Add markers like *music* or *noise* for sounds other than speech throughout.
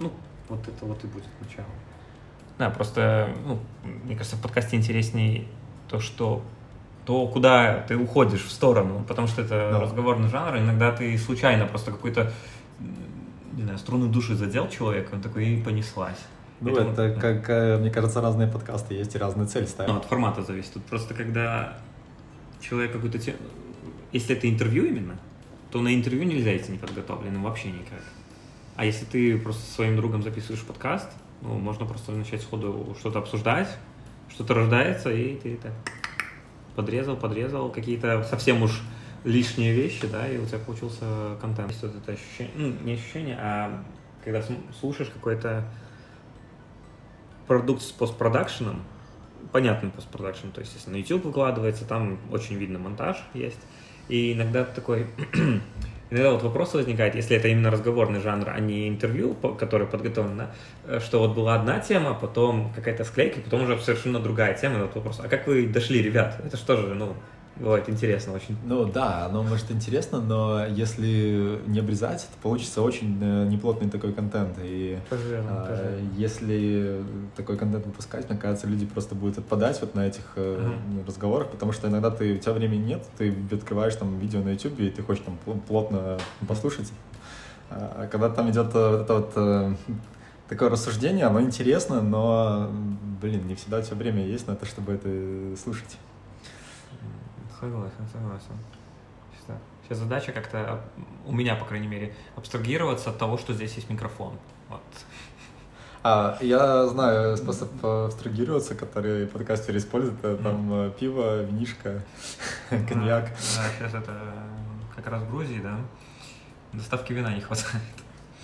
ну, вот это вот и будет начало. Да, просто, ну, мне кажется, в подкасте интереснее то, что то, куда ты уходишь в сторону, потому что это да. разговорный жанр, иногда ты случайно просто какой-то, не знаю, струны души задел человека, он такой и понеслась. Ну, это, это да. как, э, мне кажется, разные подкасты есть и разные цели ставят. Ну, от формата зависит. Тут просто когда человек какую-то тему... Если это интервью именно, то на интервью нельзя идти неподготовленным вообще никак. А если ты просто со своим другом записываешь подкаст, ну, можно просто начать сходу что-то обсуждать, что-то рождается, и ты это подрезал, подрезал какие-то совсем уж лишние вещи, да, и у тебя получился контент. Вот это ощущение, ну, не ощущение, а когда слушаешь какой-то продукт с постпродакшеном, понятный постпродакшн, то есть если на YouTube выкладывается, там очень видно монтаж есть, и иногда такой *clears throat* Иногда вот вопрос возникает, если это именно разговорный жанр, а не интервью, которое подготовлено, э, что вот была одна тема, потом какая-то склейка, потом уже совершенно другая тема. И вот вопрос, а как вы дошли, ребят? Это что же, ну, Бывает интересно очень. Ну да, оно может интересно, но если не обрезать, то получится очень э, неплотный такой контент. И пожалуй, а, пожалуй. если такой контент выпускать, мне кажется, люди просто будут отпадать вот на этих uh-huh. разговорах, потому что иногда ты, у тебя времени нет, ты открываешь там видео на YouTube, и ты хочешь там плотно послушать. А когда там идет э, вот это вот такое рассуждение, оно интересно, но, блин, не всегда у тебя время есть на то, чтобы это слушать. Согласен, согласен. Сейчас задача как-то, у меня, по крайней мере, абстрагироваться от того, что здесь есть микрофон. Вот. А, я знаю способ абстрагироваться, который подкастеры используют. Это там mm. пиво, винишка, *laughs* *laughs* коньяк. Да, да, сейчас это как раз в Грузии, да? Доставки вина не хватает.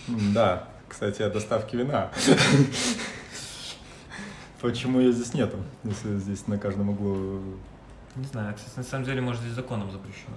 Да, кстати, о доставке вина. *laughs* Почему ее здесь нету, если здесь на каждом углу не знаю, кстати, на самом деле, может, здесь законом запрещено.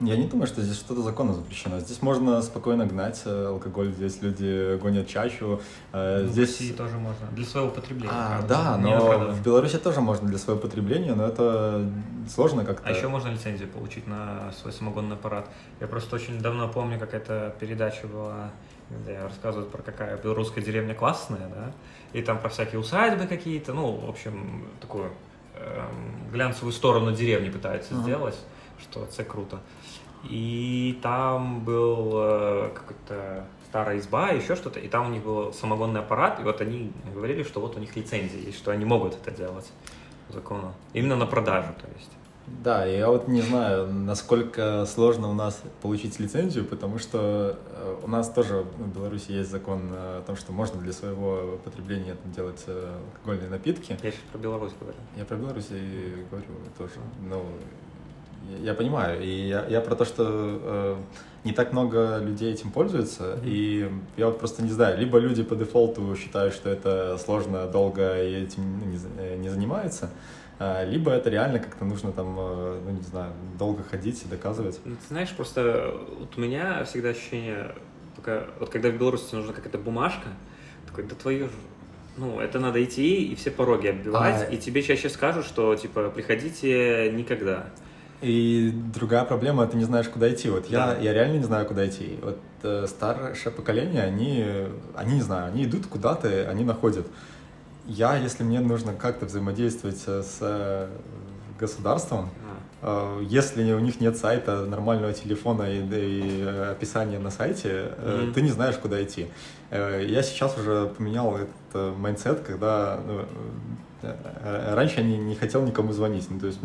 Я не думаю, что здесь что-то законно запрещено. Здесь можно спокойно гнать э, алкоголь, здесь люди гонят чачу. Э, ну, здесь... В России тоже можно, для своего потребления. А, да, но в Беларуси тоже можно для своего потребления, но это сложно как-то. А еще можно лицензию получить на свой самогонный аппарат. Я просто очень давно помню, как эта передача была, где рассказывают про какая белорусская деревня классная, да, и там про всякие усадьбы какие-то, ну, в общем, такую глянцевую сторону деревни пытаются uh-huh. сделать, что это круто. И там был э, какой-то старая изба, еще что-то, и там у них был самогонный аппарат, и вот они говорили, что вот у них лицензия есть, что они могут это делать по закону. Именно на продажу, то есть. Да, я вот не знаю, насколько сложно у нас получить лицензию, потому что э, у нас тоже в Беларуси есть закон о том, что можно для своего потребления там, делать э, алкогольные напитки. Я сейчас про Беларусь говорю. Я про Беларусь и говорю тоже. Ну, я, я понимаю, и я, я про то, что э, не так много людей этим пользуются, mm-hmm. и я вот просто не знаю, либо люди по дефолту считают, что это сложно, долго и этим не, э, не занимаются, либо это реально как-то нужно там, э, ну не знаю, долго ходить и доказывать. Ну, ты знаешь, просто вот у меня всегда ощущение, пока, вот когда в Беларуси нужна какая-то бумажка, такой, да твою же, ну, это надо идти и все пороги оббивать, а... и тебе чаще скажут, что, типа, приходите никогда. И другая проблема, ты не знаешь, куда идти. Вот да. я, я реально не знаю, куда идти. Вот э, старшее поколение, они, они не знаю, они идут куда-то, они находят я, если мне нужно как-то взаимодействовать с э, государством, а. э, если у них нет сайта, нормального телефона и, и э, описания на сайте, mm-hmm. ты не знаешь, куда идти. Я сейчас уже поменял этот mindset, когда ну, раньше я не, не хотел никому звонить, ну, то есть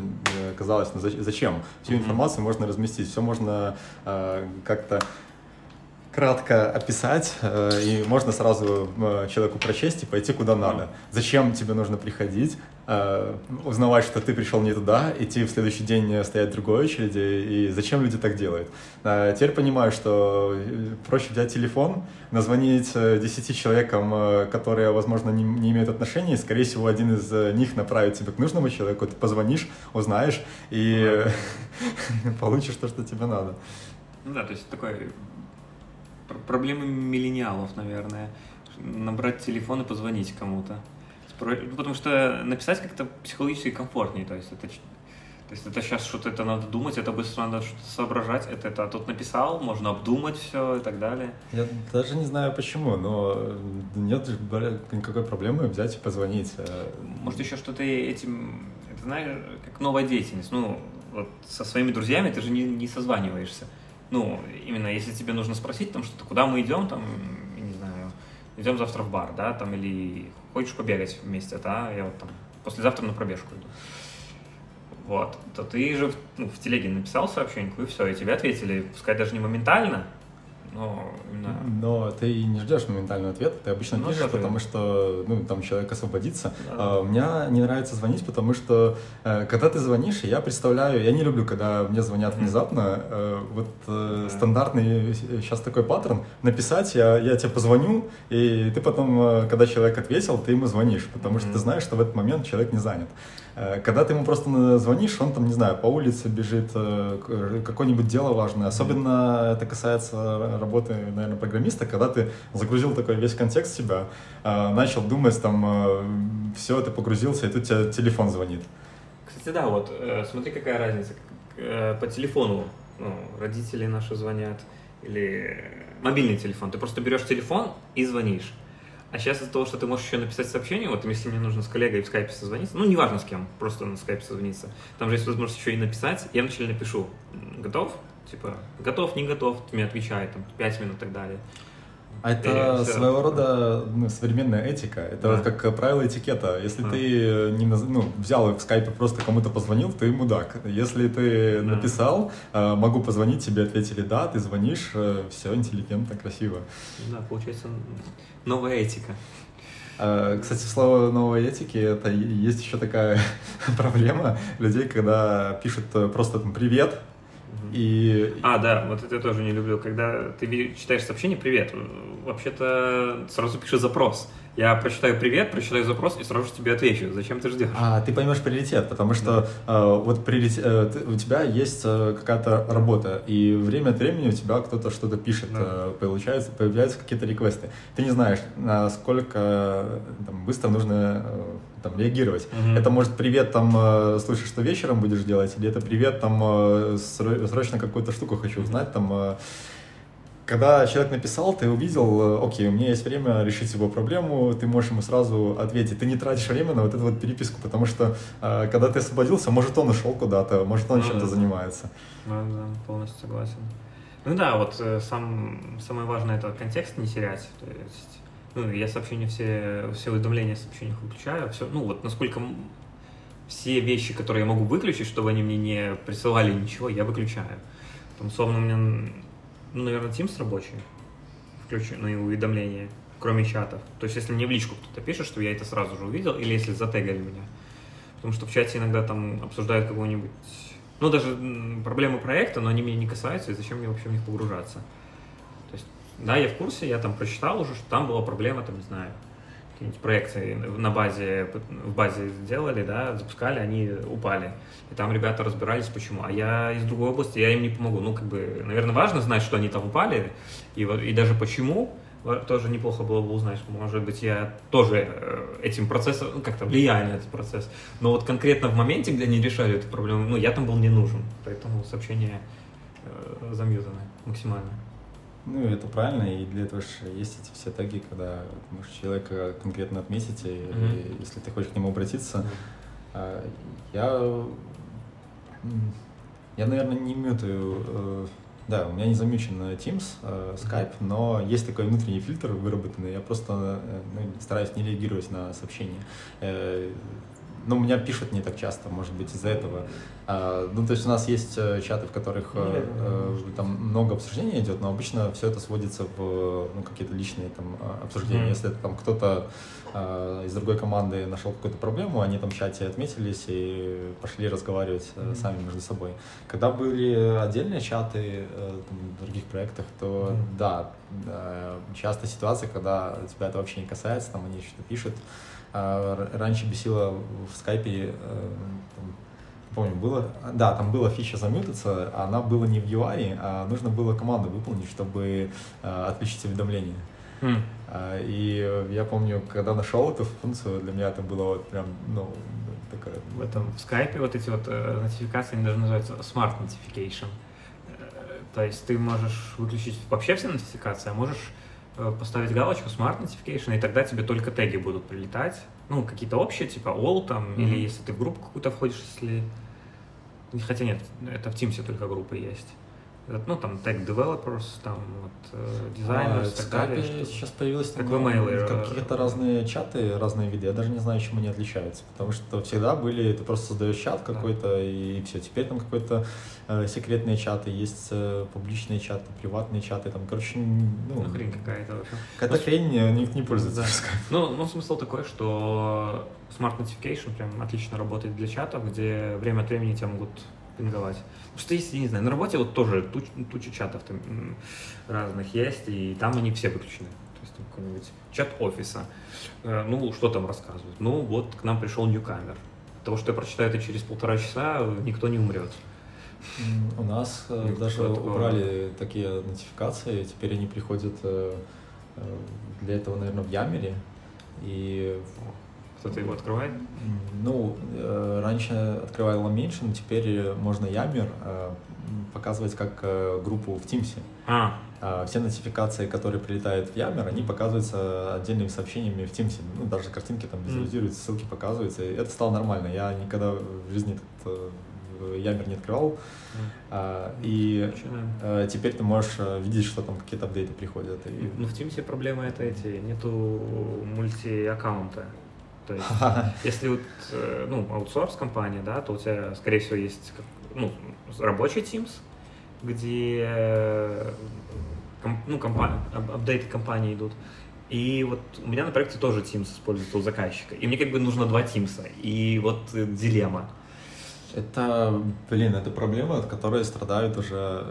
казалось, ну зачем? Всю информацию mm-hmm. можно разместить, все можно как-то кратко описать, э, и можно сразу э, человеку прочесть и пойти куда надо. Зачем тебе нужно приходить, э, узнавать, что ты пришел не туда, идти в следующий день стоять в другой очереди, и зачем люди так делают. Теперь понимаю, что проще взять телефон, назвонить 10 человекам, которые, возможно, не, не имеют отношения, и, скорее всего, один из них направит тебя к нужному человеку, ты позвонишь, узнаешь, и *laughs* получишь то, что тебе надо. Ну да, то есть такой проблемы миллениалов, наверное. Набрать телефон и позвонить кому-то. Потому что написать как-то психологически комфортнее. То есть это То есть это сейчас что-то это надо думать, это быстро надо что-то соображать, это, это тут написал, можно обдумать все и так далее. Я даже не знаю почему, но нет никакой проблемы взять и позвонить. Э. Может еще что-то этим, это знаешь, как новая деятельность. Ну, вот со своими друзьями ты же не, не созваниваешься. Ну, именно если тебе нужно спросить там что-то, куда мы идем, там, не знаю, идем завтра в бар, да, там, или хочешь побегать вместе, да, я вот там послезавтра на пробежку иду вот, то ты же ну, в телеге написал сообщение, и все, и тебе ответили, пускай даже не моментально, но именно... Но ты не ждешь моментального ответа, ты обычно ну, пишешь, потому что ну, там человек освободится. Да. А, меня не нравится звонить, потому что э, когда ты звонишь, я представляю, я не люблю, когда мне звонят внезапно. Э, вот э, да. стандартный сейчас такой паттерн, написать, я, я тебе позвоню, и ты потом, когда человек ответил, ты ему звонишь, потому mm-hmm. что ты знаешь, что в этот момент человек не занят. Э, когда ты ему просто звонишь, он там, не знаю, по улице бежит, э, какое-нибудь дело важное. Особенно это касается работы, наверное, программиста, когда ты загрузил такой весь контекст себя, э, начал думать, там, все, ты погрузился, и тут тебе телефон звонит. Кстати, да, вот смотри, какая разница. По телефону ну, родители наши звонят, или мобильный телефон. Ты просто берешь телефон и звонишь. А сейчас из-за того, что ты можешь еще написать сообщение, вот если мне нужно с коллегой в скайпе созвониться, ну, неважно с кем, просто на скайпе созвониться, там же есть возможность еще и написать, я вначале напишу, готов? Типа, готов, не готов, ты мне отвечает, там, 5 минут и так далее. А это своего рода ну, современная этика. Это да. вот как правило этикета. Если да. ты не ну, взял в скайпе просто кому-то позвонил, ты мудак. Если ты да. написал, э, могу позвонить, тебе ответили да, ты звонишь, э, все интеллигентно, красиво. Да, получается новая этика. Э, кстати, слово новой этики, это есть еще такая *laughs* проблема людей, когда пишут просто там привет, и... А, да, вот это я тоже не люблю. Когда ты читаешь сообщение «Привет», вообще-то сразу пишешь запрос. Я прочитаю привет, прочитаю запрос и сразу же тебе отвечу. Зачем ты ждешь? А, ты поймешь приоритет, потому что да. э, вот приоритет, э, у тебя есть э, какая-то работа, и время от времени у тебя кто-то что-то пишет, да. э, получается, появляются какие-то реквесты. Ты не знаешь, насколько там, быстро нужно э, там, реагировать. Угу. Это может привет, там, э, слышишь, что вечером будешь делать, или это привет, там, э, срочно какую-то штуку хочу узнать, там, э, когда человек написал, ты увидел, окей, у меня есть время решить его проблему, ты можешь ему сразу ответить. Ты не тратишь время на вот эту вот переписку, потому что когда ты освободился, может он ушел куда-то, может он ну, чем-то да. занимается. Да, да, полностью согласен. Ну да, вот сам, самое важное это контекст не терять. То есть ну, я сообщения все, все уведомления о сообщениях выключаю. Все, ну, вот насколько все вещи, которые я могу выключить, чтобы они мне не присылали ничего, я выключаю. Там, условно, у меня, ну, наверное, Teams рабочий, включенные уведомления, кроме чатов. То есть, если мне в личку кто-то пишет, что я это сразу же увидел, или если затегали меня. Потому что в чате иногда там обсуждают какого-нибудь, ну, даже проблемы проекта, но они меня не касаются, и зачем мне вообще в них погружаться. Да, я в курсе, я там прочитал уже, что там была проблема, там, не знаю, какие-нибудь проекции на базе, в базе сделали, да, запускали, они упали. И там ребята разбирались, почему. А я из другой области, я им не помогу. Ну, как бы, наверное, важно знать, что они там упали, и, и даже почему, тоже неплохо было бы узнать, может быть, я тоже э, этим процессом, ну, как-то влияю на этот процесс. Но вот конкретно в моменте, где они решали эту проблему, ну, я там был не нужен. Поэтому сообщения э, замьютаны максимально. Ну, это правильно, и для этого же есть эти все таги, когда можешь человека конкретно отметить, и, mm-hmm. и если ты хочешь к нему обратиться. Mm-hmm. Я, я, наверное, не мютаю, э, да, у меня не замечен Teams, э, Skype, но есть такой внутренний фильтр выработанный, я просто э, ну, стараюсь не реагировать на сообщения ну, меня пишут не так часто, может быть, из-за этого. А, ну, то есть у нас есть э, чаты, в которых э, э, там много обсуждений идет, но обычно все это сводится в ну, какие-то личные там а, обсуждения. Mm-hmm. Если там кто-то э, из другой команды нашел какую-то проблему, они там в чате отметились и пошли разговаривать mm-hmm. сами между собой. Когда были отдельные чаты там, в других проектах, то mm-hmm. да, часто ситуация, когда тебя это вообще не касается, там они что-то пишут, а, раньше бесило в скайпе, э, помню, было, да, там была фича замьютаться, а она была не в UI, а нужно было команду выполнить, чтобы э, отключить уведомления. Mm. И я помню, когда нашел эту функцию, для меня это было вот прям, ну, такое. В этом в скайпе вот эти вот э, нотификации, они даже называются Smart Notification. То есть ты можешь выключить вообще все нотификации, а можешь поставить галочку Smart Notification, и тогда тебе только теги будут прилетать. Ну, какие-то общие, типа all там, Мгм. или если ты в группу какую-то входишь, если... Хотя нет, это в Teams только группы есть. Ну, там тег developers, там вот А, дизайнеры в и так далее. Skype сейчас появилось Как э, какие-то разные чаты, разные виды. Я даже не знаю, чем они отличаются. Потому что всегда были, ты просто создаешь чат Да. какой-то и все. Теперь там какой-то э, секретные чаты, есть э, публичные чаты, приватные чаты. Там, короче, ну, Ну, хрень какая-то вообще. какая-то Ну, хрень, э, никто не пользуется Да. Ну, ну, смысл такой, что Smart Notification прям отлично работает для чатов, где время от времени тебя могут пинговать. Потому что есть, я не знаю, на работе вот тоже туч, туча чатов там разных есть, и там они все выключены. То есть там какой-нибудь чат офиса. Э, Ну, что там рассказывают? Ну, вот к нам пришел ньюкамер. Того, что я прочитаю это через полтора часа, никто не умрет. У нас э, Ну, даже такое. убрали такие нотификации, теперь они приходят э, для этого, наверное, в Ямере. И Кто-то его открывает? Ну, э, раньше открывало меньше, но теперь э, можно Ямер э, показывать как группу в Тимсе. А, А Все нотификации, которые прилетают в Ямер, они показываются отдельными сообщениями в Тимсе. Ну, даже картинки там визуализируются, ссылки показываются. И это стало нормально. Я никогда в жизни этот Ямер не открывал. А, И э, теперь ты можешь видеть, что там какие-то апдейты приходят. И- Ну, в Teams проблема это эти, нету мульти-аккаунта. То есть, *laughs* если вот, э, ну, аутсорс компания, да, то у тебя, скорее всего, есть ну, рабочий Teams, где э, ну, компа- ап- апдейты компании идут. И вот у меня на проекте тоже Teams используется у заказчика. И мне как бы нужно два Teams. И вот э, дилемма. Это, блин, это проблема, от которой страдают уже.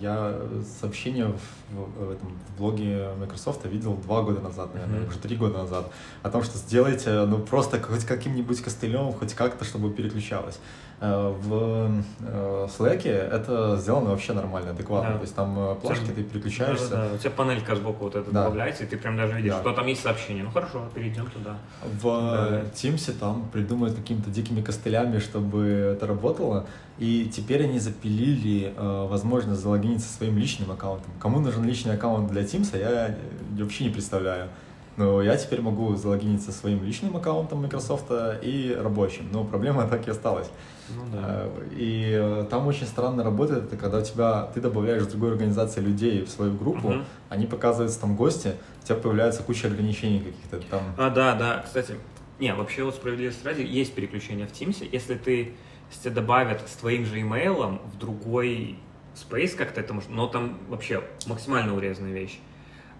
Я сообщение в, в этом в блоге Microsoft видел два года назад, наверное, Мгм. уже три года назад, о том, что сделайте, ну, просто хоть каким-нибудь костылем, хоть как-то, чтобы переключалось. Э, В э, Slack это сделано вообще нормально, адекватно. Да. То есть там э, плашки, ты переключаешься. Да-да-да, У тебя панелька сбоку вот эта Да. добавляется, и ты прям даже видишь, Да. что там есть сообщение. Ну хорошо, перейдем туда. В Да. Teams там придумают какими-то дикими костылями, чтобы это работало. И теперь они запилили э, возможность залогиниться своим личным аккаунтом. Кому нужен личный аккаунт для Teams, я вообще не представляю. Но я теперь могу залогиниться своим личным аккаунтом Microsoft и рабочим. Но проблема так и осталась. Ну Э, И э, там очень странно работает, это когда у тебя, ты добавляешь в другой организации людей в свою группу, Мгм. они показываются там гости, у тебя появляется куча ограничений каких-то там. А, да, да, кстати, не, вообще вот справедливости ради есть переключение в Teams. Если ты, если тебя добавят с твоим же имейлом в другой space как-то это может, но там вообще максимально урезанная вещь.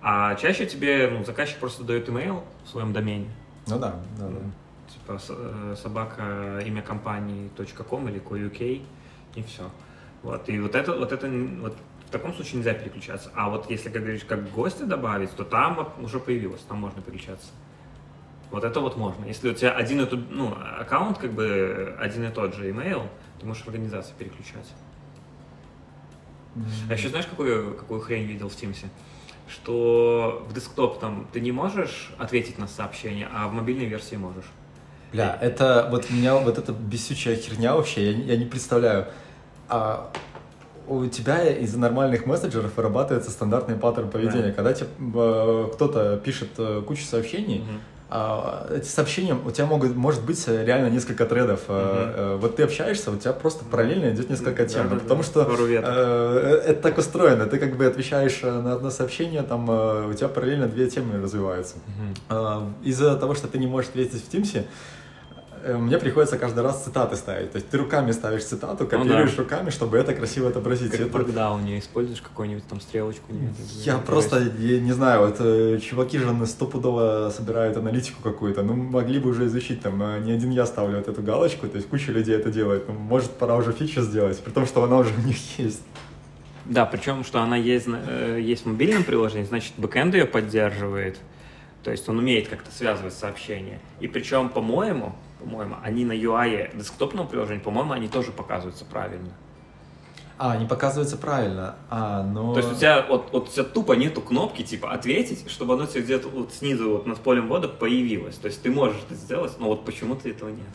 А чаще тебе, ну, заказчик просто дает имейл в своем домене, Ну да, да, да. Типа э, собака имя компании .com или .uk и все. Вот, и вот это, вот это, вот в таком случае нельзя переключаться. А вот если, как говоришь, как гостя добавить, то там уже появилось, там можно переключаться. Вот это вот можно. Если у тебя один и тот, ну, аккаунт, как бы один и тот же email, ты можешь организацию переключать. А еще знаешь, какую, какую хрень видел в Teams? Что в десктоп там ты не можешь ответить на сообщение, а в мобильной версии можешь. Бля, это вот меня вот эта бесючая херня вообще, я, не- я не представляю. А у тебя из нормальных мессенджеров вырабатывается стандартный паттерн поведения. Да. Когда тебе э, кто-то пишет э, кучу сообщений, Мгм. а, эти сообщения, у тебя могут, может быть э, реально несколько тредов. Э, э, Вот ты общаешься, у тебя просто параллельно идет несколько тем. Да-да-да. Потому что Пару веток. э, это так устроено. Ты как бы отвечаешь э, на одно сообщение, там э, у тебя параллельно две темы развиваются. Мгм. А, Из-за того, что ты не можешь ответить в Тимсе, э, мне приходится каждый раз цитаты ставить. То есть ты руками ставишь цитату, копируешь Ну да. руками, чтобы это красиво отобразить. Как Это- Markdown используешь какую-нибудь там стрелочку? нет? Я просто, я не знаю, вот э, чуваки же на стопудово собирают аналитику какую-то, ну могли бы уже изучить, там, э, не один я ставлю вот эту галочку, то есть куча людей это делает, ну, может пора уже фичу сделать, при том, что она уже у них есть. Да, причем, что она есть, э, есть в мобильном приложении, значит, бэкэнд ее поддерживает. То есть он умеет как-то связывать сообщения. И причем, по-моему, по-моему, они на UI десктопного приложения, по-моему, они тоже показываются правильно. А, не показывается правильно, а, но... То есть у тебя вот, вот у тебя тупо нету кнопки типа ответить, чтобы оно тебе где-то вот снизу вот над полем ввода появилось. То есть ты можешь это сделать, но вот почему-то этого нет.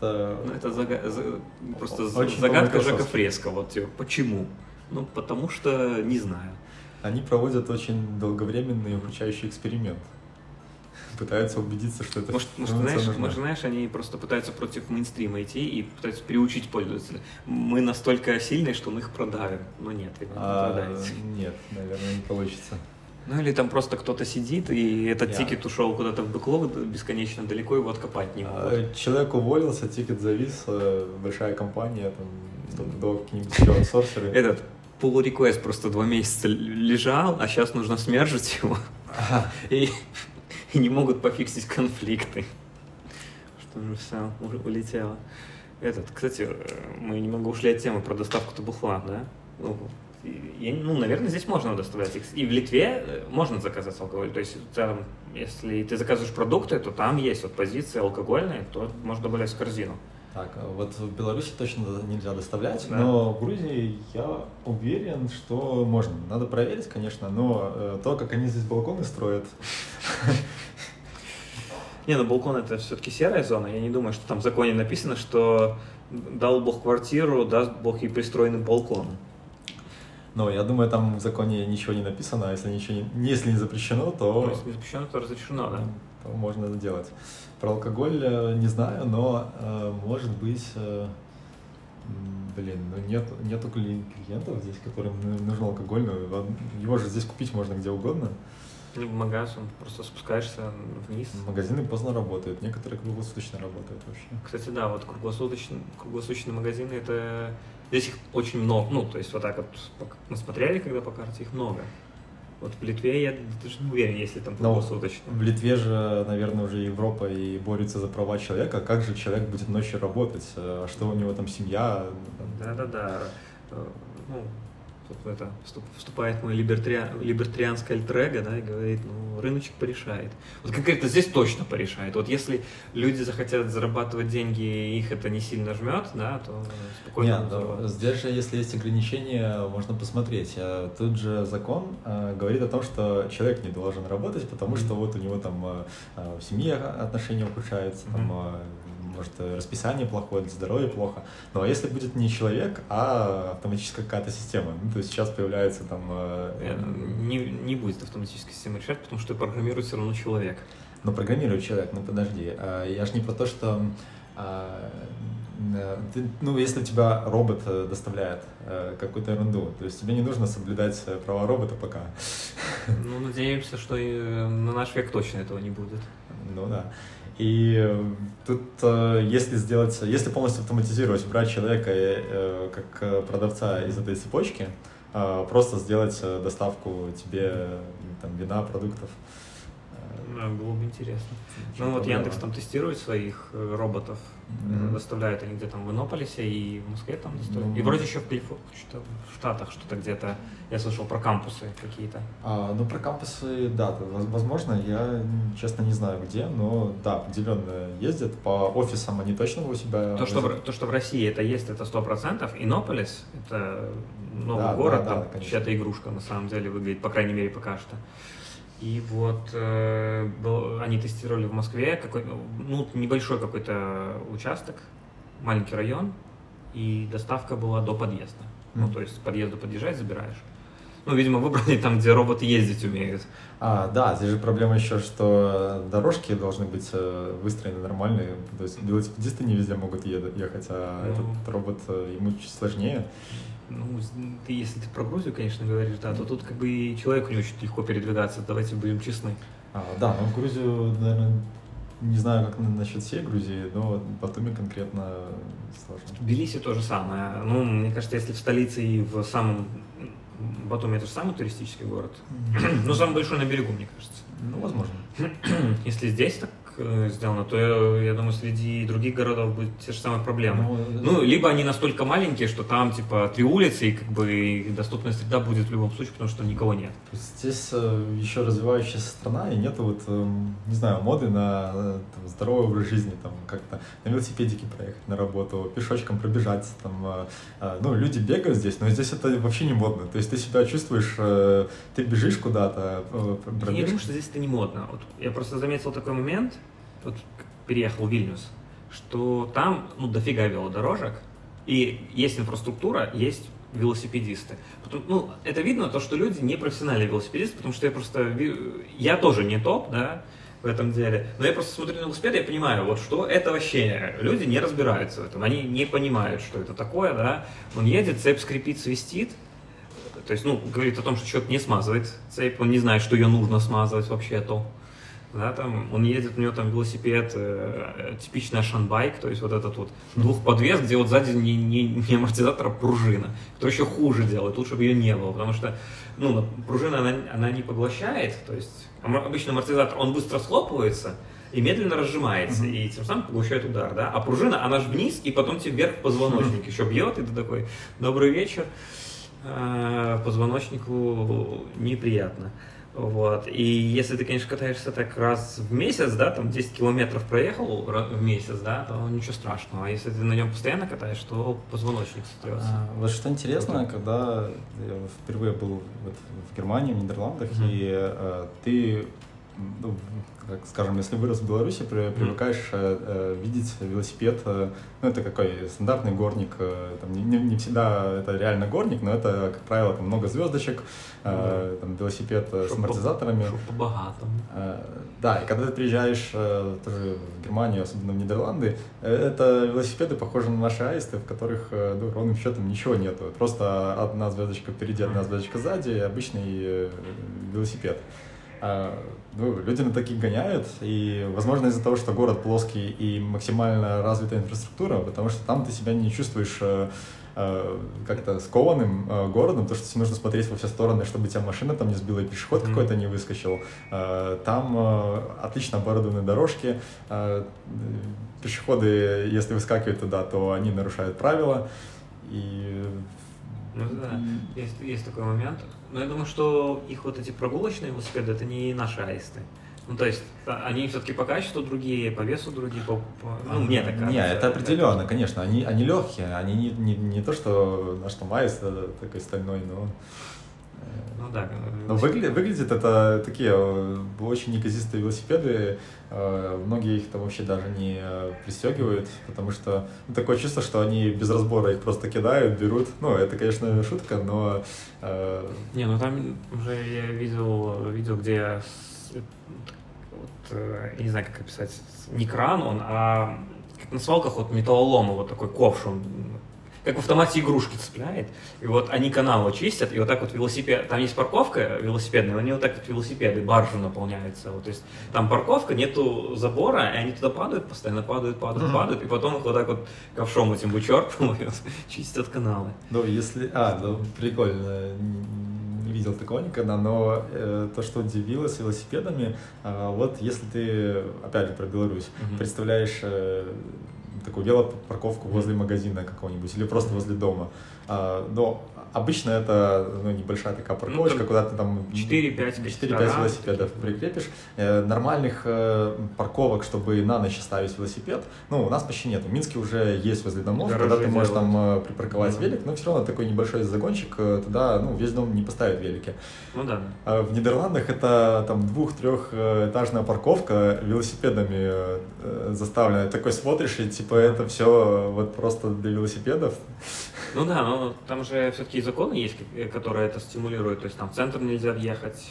это... Ну, это зага... за... просто Очень загадка Жака Фреско. Вот, типа, почему? Ну, потому что не знаю. Они проводят очень долговременный обучающий эксперимент. Пытаются убедиться, что это может, может, знаешь, может, знаешь, они просто пытаются против мейнстрима идти и пытаются приучить пользователя. Мы настолько сильные, что мы их продавим. Но нет, не а, Нет, наверное, не получится. Ну или там просто кто-то сидит, и этот yeah. ticket ушел куда-то в backlog бесконечно далеко, его откопать не могут. А, человек уволился, ticket завис, э, большая компания, там, стопудово какие-нибудь еще аутсорсеры. Этот pull request просто два месяца лежал, а сейчас нужно смержить его. И, и не могут пофиксить конфликты. Что же все, уже улетело. Этот, кстати, э, мы немного ушли от темы про доставку табухла, да? Ну, я, ну, наверное, здесь можно доставлять. И в Литве э, можно заказать алкоголь. То есть, целом, если ты заказываешь продукты, то там есть вот позиции алкогольные, то можно добавлять в корзину. Так, а вот в Беларуси точно нельзя доставлять, да. но в Грузии я уверен, что можно. Надо проверить, конечно, но э, то, как они здесь балконы строят... Не, ну балкон это все-таки серая зона. Я не думаю, что там в законе написано, что дал Бог квартиру, даст Бог ей пристроенный балкон. Но я думаю, там в законе ничего не написано, а если ничего не, если не запрещено, то... Ну, если не запрещено, то разрешено, да. То можно это делать. Про алкоголь э, не знаю, но э, может быть... Э, блин, ну нет, нету клиентов здесь, которым нужен алкоголь, но его же здесь купить можно где угодно. Ну, в магазин, просто спускаешься вниз. Магазины поздно работают, некоторые круглосуточно работают вообще. Кстати, да, вот круглосуточные, круглосуточные магазины, это Здесь их очень много, ну, то есть вот так вот мы смотрели, когда по карте, их много. Вот в Литве я даже не уверен, если там круглосуточно. В Литве же, наверное, уже Европа и борется за права человека. Как же человек будет ночью работать? А что у него там семья? Да-да-да. Э, ну, тут это вступает мой либертариан, либертарианское альтрега, да, и говорит, ну, рыночек порешает. Вот конкретно здесь точно порешает. Вот если люди захотят зарабатывать деньги, и их это не сильно жмет, да, то спокойно Нет, да, здесь же, если есть ограничения, можно посмотреть. А тут же закон э, говорит о том, что человек не должен работать, потому mm-hmm. что вот у него там э, в семье отношения ухудшаются, mm-hmm. там может, э, расписание плохое, здоровье плохо. Но если будет не человек, а автоматическая какая-то система, ну, то есть сейчас появляется там... Э, э, не, не будет автоматической системы решать, потому что программирует все равно человек. Но программирует человек, ну подожди, а, я же не про то, что а, ты, ну, если у тебя робот доставляет какую-то ерунду, то есть тебе не нужно соблюдать права робота пока. Ну, надеемся, что на наш век точно этого не будет. Ну да. И тут, э, если сделать, если полностью автоматизировать, брать человека э, как продавца из этой цепочки, э, просто сделать доставку тебе там, вина, продуктов. Да, было бы интересно. Ну вот Яндекс там тестирует своих роботов, mm-hmm. доставляют они где-то в Иннополисе и в Москве там доставляют. Mm-hmm. И вроде еще в Калифорнии, что в Штатах что-то где-то, я слышал про кампусы какие-то. А, ну про кампусы, да, возможно, я честно не знаю где, но да, определенно ездят, по офисам они точно у себя... То, что, в, то, что в России это есть, это сто процентов. Иннополис, это новый да, город, да, да, там чья-то игрушка на самом деле выглядит, по крайней мере, пока что. И вот э, был, они тестировали в Москве какой, ну, небольшой какой-то участок, маленький район, и доставка была до подъезда. Mm. Ну, то есть подъезду подъезжаешь, забираешь. Ну, видимо, выбрали там, где роботы ездить умеют. А, да, здесь же проблема еще, что дорожки должны быть э, выстроены нормальные. То есть велосипедисты не везде могут ехать, а ну, этот робот э, ему чуть сложнее. Ну, ты, если ты про Грузию, конечно, говоришь, да, то тут как бы и человеку не очень легко передвигаться, давайте будем честны. А, да, но в Грузию, наверное, не знаю, как насчет всей Грузии, но Батуми конкретно сложно. Тбилиси то же самое. Ну, мне кажется, если в столице и в самом... Батуми это же самый туристический город. Mm-hmm. *clears throat* ну, самый большой на берегу, мне кажется. Ну, возможно. *clears throat* если здесь, так сделано, то я, я думаю, среди других городов будет те же самые проблемы. Ну, ну, либо они настолько маленькие, что там типа три улицы, и как бы доступная среда будет в любом случае, потому что никого нет. Здесь э, еще развивающаяся страна, и нет вот, э, не знаю, моды на там, здоровый образ жизни, там как-то на велосипедике проехать на работу, пешочком пробежать, там, ну, люди бегают здесь, но здесь это вообще не модно. То есть ты себя чувствуешь, ты бежишь куда-то, пробежишь. Я думаю, что здесь это не модно. Вот я просто заметил такой момент, вот переехал в Вильнюс, что там, ну, дофига велодорожек, и есть инфраструктура, есть велосипедисты. Потом, ну, это видно, то, что люди не профессиональные велосипедисты, потому что я просто, я тоже не топ, да, в этом деле. Но я просто смотрю на велосипед, я понимаю, вот что это вообще. Люди не разбираются в этом, они не понимают, что это такое, да. Он едет, цепь скрипит, свистит, то есть, ну, говорит о том, что человек не смазывает цепь, он не знает, что ее нужно смазывать вообще-то. Да, там, он едет, у него там велосипед, э, типичный ашанбайк, то есть вот этот вот двухподвес, где вот сзади не, не, не амортизатор, а пружина. Кто еще хуже делает, лучше бы ее не было, потому что ну, пружина, она, она не поглощает, то есть обычный амортизатор, он быстро схлопывается, и медленно разжимается, mm-hmm. и тем самым поглощает удар, да, а пружина, она же вниз, и потом тебе вверх позвоночник mm-hmm. еще бьет, и ты такой, добрый вечер, а, позвоночнику неприятно. Вот. И если ты, конечно, катаешься так раз в месяц, да, там 10 километров проехал в месяц, да, то ничего страшного. А если ты на нем постоянно катаешь, то позвоночник сотрется. А, вот что интересно, вот. когда я впервые был вот в Германии, в Нидерландах, mm-hmm. и э, ты ну, как скажем, если вырос в Беларуси, привыкаешь э, э, видеть велосипед, э, ну, это какой стандартный горник, э, там, не, не всегда это реально горник, но это, как правило, там много звездочек, э, там, велосипед э, с амортизаторами. по-богатому. Э, да, и когда ты приезжаешь э, тоже в Германию, особенно в Нидерланды, э, это велосипеды похожи на наши аисты, в которых э, ну, ровным счетом ничего нету. Просто одна звездочка впереди, одна звездочка сзади, обычный э, велосипед. Ну, люди на таких гоняют, и, возможно, из-за того, что город плоский и максимально развитая инфраструктура, потому что там ты себя не чувствуешь э, э, как-то скованным э, городом, то, что тебе нужно смотреть во все стороны, чтобы тебя машина там не сбила и пешеход mm-hmm. какой-то не выскочил. Там отлично оборудованные дорожки, пешеходы, если выскакивают туда, то они нарушают правила, и ну да, есть, есть такой момент. Но я думаю, что их вот эти прогулочные велосипеды, это не наши аисты. Ну, то есть, а, они все-таки по качеству другие, по весу другие, по, по, ну, мне так кажется. Не, это определенно, конечно. Они, они легкие, они не, не, не то, что наш там аист такой стальной, но ну да. Но выглядит, выглядит это такие э, очень неказистые велосипеды. Э, многие их там вообще даже не э, пристегивают, потому что ну, такое чувство, что они без разбора их просто кидают, берут. Ну, это, конечно, шутка, но... Не, ну там уже я видел видео, где вот, я не знаю, как описать, не кран он, а на свалках вот металлолома, вот такой ковш он как в автомате игрушки цепляет. И вот они каналы чистят, и вот так вот велосипед, там есть парковка велосипедная, они вот так вот велосипеды, баржу наполняются. Вот, то есть там парковка, нету забора, и они туда падают, постоянно падают, падают, mm-hmm. падают, и потом их вот так вот ковшом этим вычерпывают, *laughs* чистят каналы. Ну, если... А, ну, прикольно не видел такого никогда, но э, то, что удивило с велосипедами, э, вот если ты, опять же, про Беларусь, mm-hmm. представляешь э, такую велопарковку возле магазина какого-нибудь или просто возле дома. А, но обычно это ну, небольшая такая парковочка, ну, куда ты там 4-5 велосипедов прикрепишь. Э, нормальных э, парковок, чтобы на ночь ставить велосипед, ну, у нас почти нет. В Минске уже есть возле домов, Гаражи когда ты можешь делать. там э, припарковать mm-hmm. велик, но все равно такой небольшой загончик, туда ну, весь дом не поставит велики. Ну да. А в Нидерландах это там двух-трехэтажная парковка велосипедами заставлена. Такой смотришь, и типа это все вот просто для велосипедов. Ну да, но там же все-таки законы есть, которые это стимулируют. То есть там в центр нельзя въехать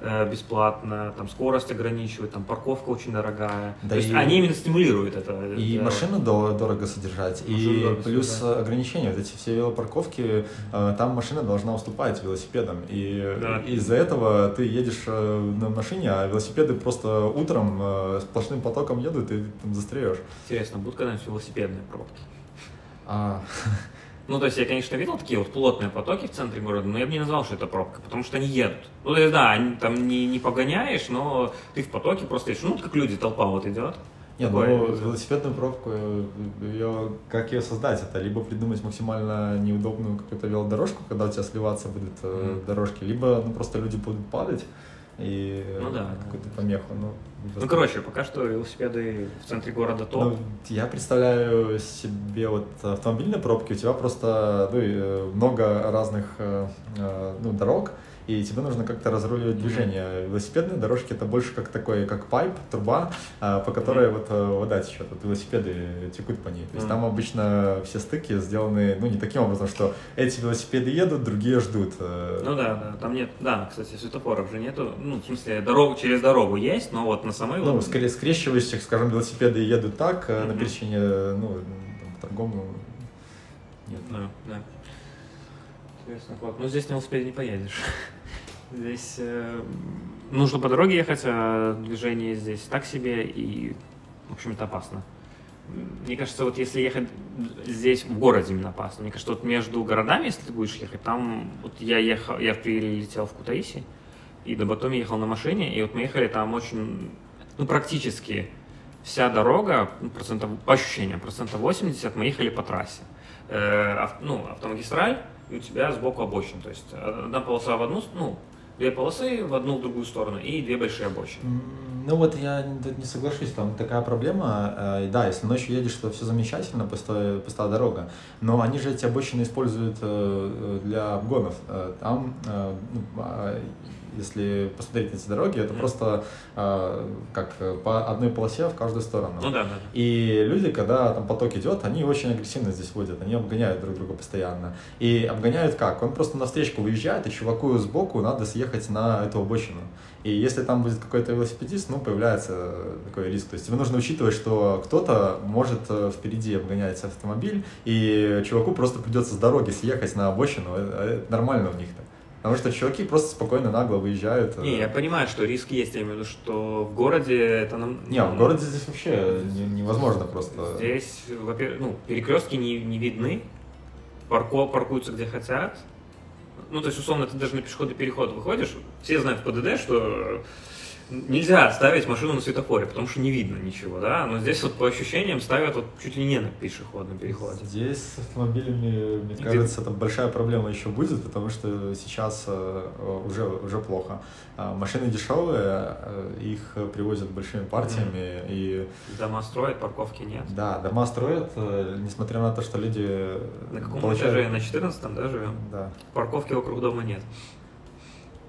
э, бесплатно, там скорость ограничивают, там парковка очень дорогая. Да То и... есть они именно стимулируют это. И делать. машину дорого содержать, машину и дорого плюс содержать. ограничения. Вот эти все велопарковки, э, там машина должна уступать велосипедам. И да. из-за этого ты едешь э, на машине, а велосипеды просто утром сплошным потоком едут, и ты там застряешь. Интересно, будут когда-нибудь велосипедные пробки? А, *laughs* Ну, то есть я, конечно, видел такие вот плотные потоки в центре города, но я бы не назвал, что это пробка, потому что они едут. Ну, то есть, да, они, там не, не погоняешь, но ты в потоке просто едешь. Ну, как люди, толпа вот идет. Нет, ну, велосипедную пробку, ее, как ее создать? Это либо придумать максимально неудобную какую-то велодорожку, когда у тебя сливаться будут mm. дорожки, либо ну, просто люди будут падать и ну, да, какую-то помеху. Ну, ну, короче, пока что велосипеды в центре города топ. Ну, я представляю себе вот автомобильные пробки, у тебя просто ну, э, много разных э, э, ну, дорог, и тебе нужно как-то разруливать движение. Велосипедные дорожки это больше как такой, как пайп, труба, а, по которой вот э, вода течет, вот велосипеды текут по ней. То есть там обычно все стыки сделаны, ну, не таким образом, что эти велосипеды едут, другие ждут. Э. Ну да, да, там нет, да, кстати, светофоров же нету, ну, в смысле, дорогу, через дорогу есть, но вот на самой... Ну, скорее скрещивающих, скажем, велосипеды едут так, mm-hmm. на пересечении, ну, по-другому нет. Да, да. Интересно, вот. Но здесь на велосипеде не поедешь. *laughs* Здесь э, нужно по дороге ехать, а движение здесь так себе и, в общем-то, опасно. Мне кажется, вот если ехать здесь в городе именно опасно. Мне кажется, вот между городами, если ты будешь ехать, там вот я ехал, я прилетел в Кутаиси, и до Батуми ехал на машине, и вот мы ехали там очень, ну, практически вся дорога, ну, процентов, по ощущениям, процентов 80 мы ехали по трассе. Э, ну, автомагистраль, и у тебя сбоку обочина. То есть одна полоса в одну, ну, две полосы в одну в другую сторону и две большие обочины. Ну вот я не соглашусь, там такая проблема. Э, да, если ночью едешь, то все замечательно, пустая, пустая дорога. Но они же эти обочины используют э, для обгонов. Там ну, а, если посмотреть на эти дороги, это mm. просто э, как по одной полосе в каждую сторону. Ну да, да. И люди, когда там поток идет, они очень агрессивно здесь водят, они обгоняют друг друга постоянно. И обгоняют как? Он просто на встречку выезжает, и чуваку сбоку надо съехать на эту обочину. И если там будет какой-то велосипедист, ну, появляется такой риск. То есть тебе нужно учитывать, что кто-то может э, впереди обгонять автомобиль, и чуваку просто придется с дороги съехать на обочину. Это нормально у них-то. Потому что чуваки просто спокойно, нагло выезжают. Не, э. я понимаю, что риск есть, я имею в виду, что в городе это нам... Не, в городе здесь вообще невозможно просто. Здесь, во-первых, ну, перекрестки не, не видны, парко, паркуются где хотят. Ну, то есть, условно, ты даже на пешеходный переход выходишь, все знают в ПДД, что нельзя ставить машину на светофоре, потому что не видно ничего, да, но здесь вот по ощущениям ставят вот чуть ли не на пешеходном переходе. Здесь с автомобилями, мне Где... кажется, это большая проблема еще будет, потому что сейчас э, уже, уже плохо. А машины дешевые, э, их привозят большими партиями mm. и... Дома строят, парковки нет. Да, дома строят, э, несмотря на то, что люди... На каком получают... этаже? На 14 да, живем? Да. Парковки вокруг дома нет.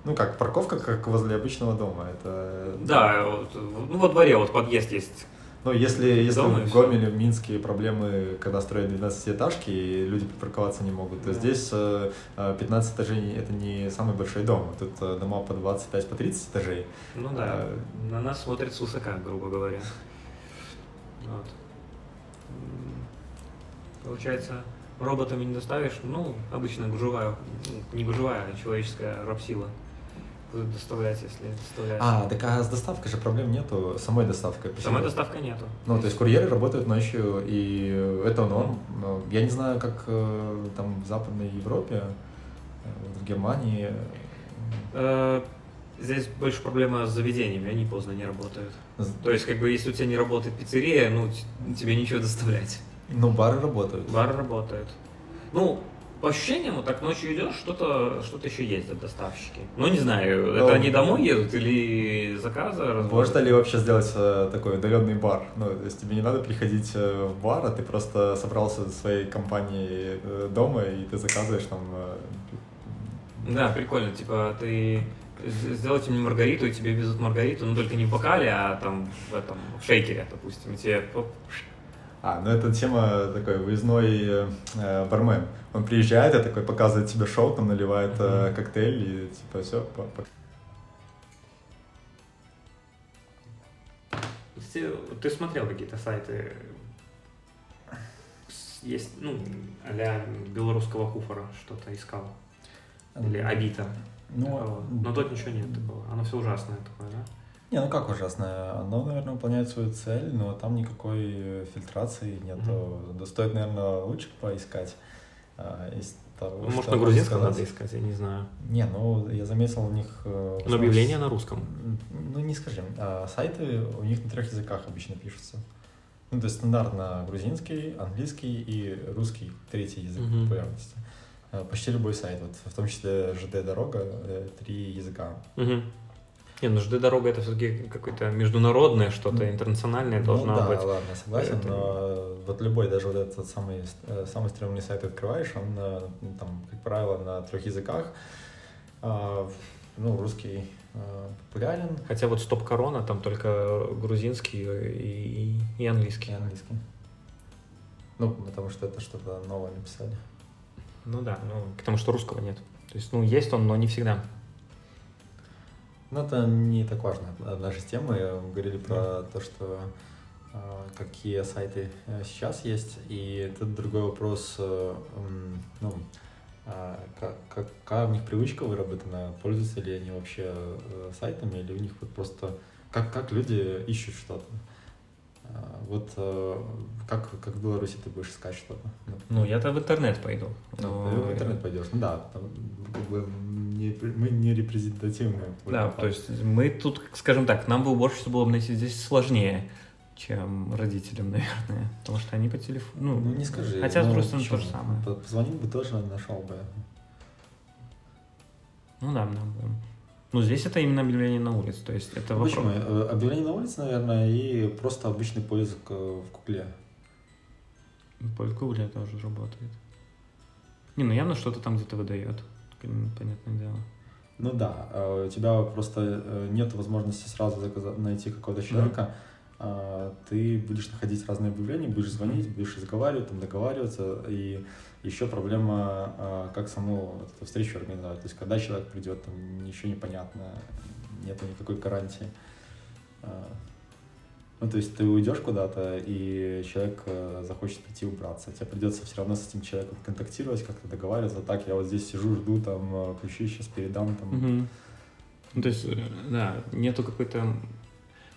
Ну как, парковка как возле обычного дома. Это... Да, вот, ну во дворе вот подъезд есть. Ну, если, если в Гомеле, в Минске проблемы, когда строят 12-этажки, и люди припарковаться не могут, то да. здесь 15 э, этажей – это не самый большой дом. Тут э, дома по 25, по 30 этажей. Ну да, а... на нас смотрят с высока, грубо говоря. Вот. Получается, роботами не доставишь, ну, обычно гужевая, не гужевая, а человеческая рабсила будут доставлять, если доставлять. А, так а с доставкой же проблем нету, самой доставкой. Самой доставкой нету. Ну, то есть курьеры работают ночью, и это норм. Mm. Я не знаю, как э, там в Западной Европе, э, в Германии. Э, здесь больше проблема с заведениями, они поздно не работают. То есть, как бы, если у тебя не работает пиццерия, ну, тебе ничего доставлять. Ну, бары работают. Бары работают. Ну, по ощущениям, вот так ночью идешь, что-то что еще ездят доставщики. Ну, не знаю, это ну, они домой едут или заказы Можно ли вообще сделать э, такой удаленный бар? Ну, то есть тебе не надо приходить э, в бар, а ты просто собрался в своей компании э, дома, и ты заказываешь там... Да, прикольно, типа ты сделайте мне маргариту, и тебе везут маргариту, но только не в бокале, а там в этом, в шейкере, допустим, и тебе а, ну это тема такой выездной э, бармен. Он приезжает и такой показывает тебе шоу, там наливает э, коктейль и типа все. По, по... Ты, ты смотрел какие-то сайты? Есть, ну, а белорусского хуфора что-то искал? Или Авито? Ну, Но тут ничего нет такого. Оно все ужасное такое, да? Не, ну как ужасное? Оно, наверное, выполняет свою цель, но там никакой э, фильтрации нет. Mm-hmm. Стоит, наверное, лучше поискать. А, из того, Может, на грузинском надо искать, я не знаю. Не, ну, я заметил у них... Э, но объявления на русском. Ну, не скажем. А сайты у них на трех языках обычно пишутся. Ну, то есть стандартно грузинский, английский и русский, третий язык mm-hmm. популярности. Э, почти любой сайт, вот, в том числе ЖД-дорога, три языка. Mm-hmm. Не, ну жды дорога это все-таки какое-то международное что-то, интернациональное должно ну, да, быть. ладно, согласен, это... но вот любой, даже вот этот самый, э, самый стрёмный сайт открываешь, он э, там, как правило, на трех языках. А, ну, русский а, популярен. Хотя вот Стоп Корона там только грузинский и, и английский. И английский. Ну, потому что это что-то новое написали. Ну да, ну, потому что русского нет. То есть, ну, есть он, но не всегда. Ну, это не так важно. Наши темы говорили про да. то, что э, какие сайты э, сейчас есть, и тут другой вопрос, э, ну, как, как, какая у них привычка выработана, пользуются ли они вообще сайтами, или у них вот просто, как, как люди ищут что-то. Вот э, как, как в Беларуси ты будешь искать что-то? Ну, я-то в интернет пойду. Но... Ну, ты в интернет пойдешь, ну да, там, как бы не, мы не репрезентативны. Да, то есть мы тут, скажем так, нам бы уборщицу было бы найти здесь сложнее, чем родителям, наверное, потому что они по телефону... Ну, ну не скажи. Хотя, ну, с другой стороны, то же самое. Позвонить бы тоже нашел бы. Ну да, да. Ну, здесь это именно объявление на улице, то есть это вопрос... Почему? Э, объявление на улице, наверное, и просто обычный поиск э, в Гугле. Поиск в Гугле тоже работает. Не, ну явно что-то там где-то выдает, понятное дело. Ну да, э, у тебя просто нет возможности сразу заказать, найти какого-то человека, mm-hmm ты будешь находить разные объявления, будешь звонить, будешь разговаривать, там договариваться, и еще проблема, а, как саму эту встречу организовать. То есть, когда человек придет, там ничего не понятно, нет никакой гарантии. А, ну, то есть ты уйдешь куда-то, и человек э, захочет прийти убраться. Тебе придется все равно с этим человеком контактировать, как-то договариваться. Так, я вот здесь сижу, жду, там, э, ключи сейчас передам. Там. Угу. Ну, то есть, э, да, нету какой-то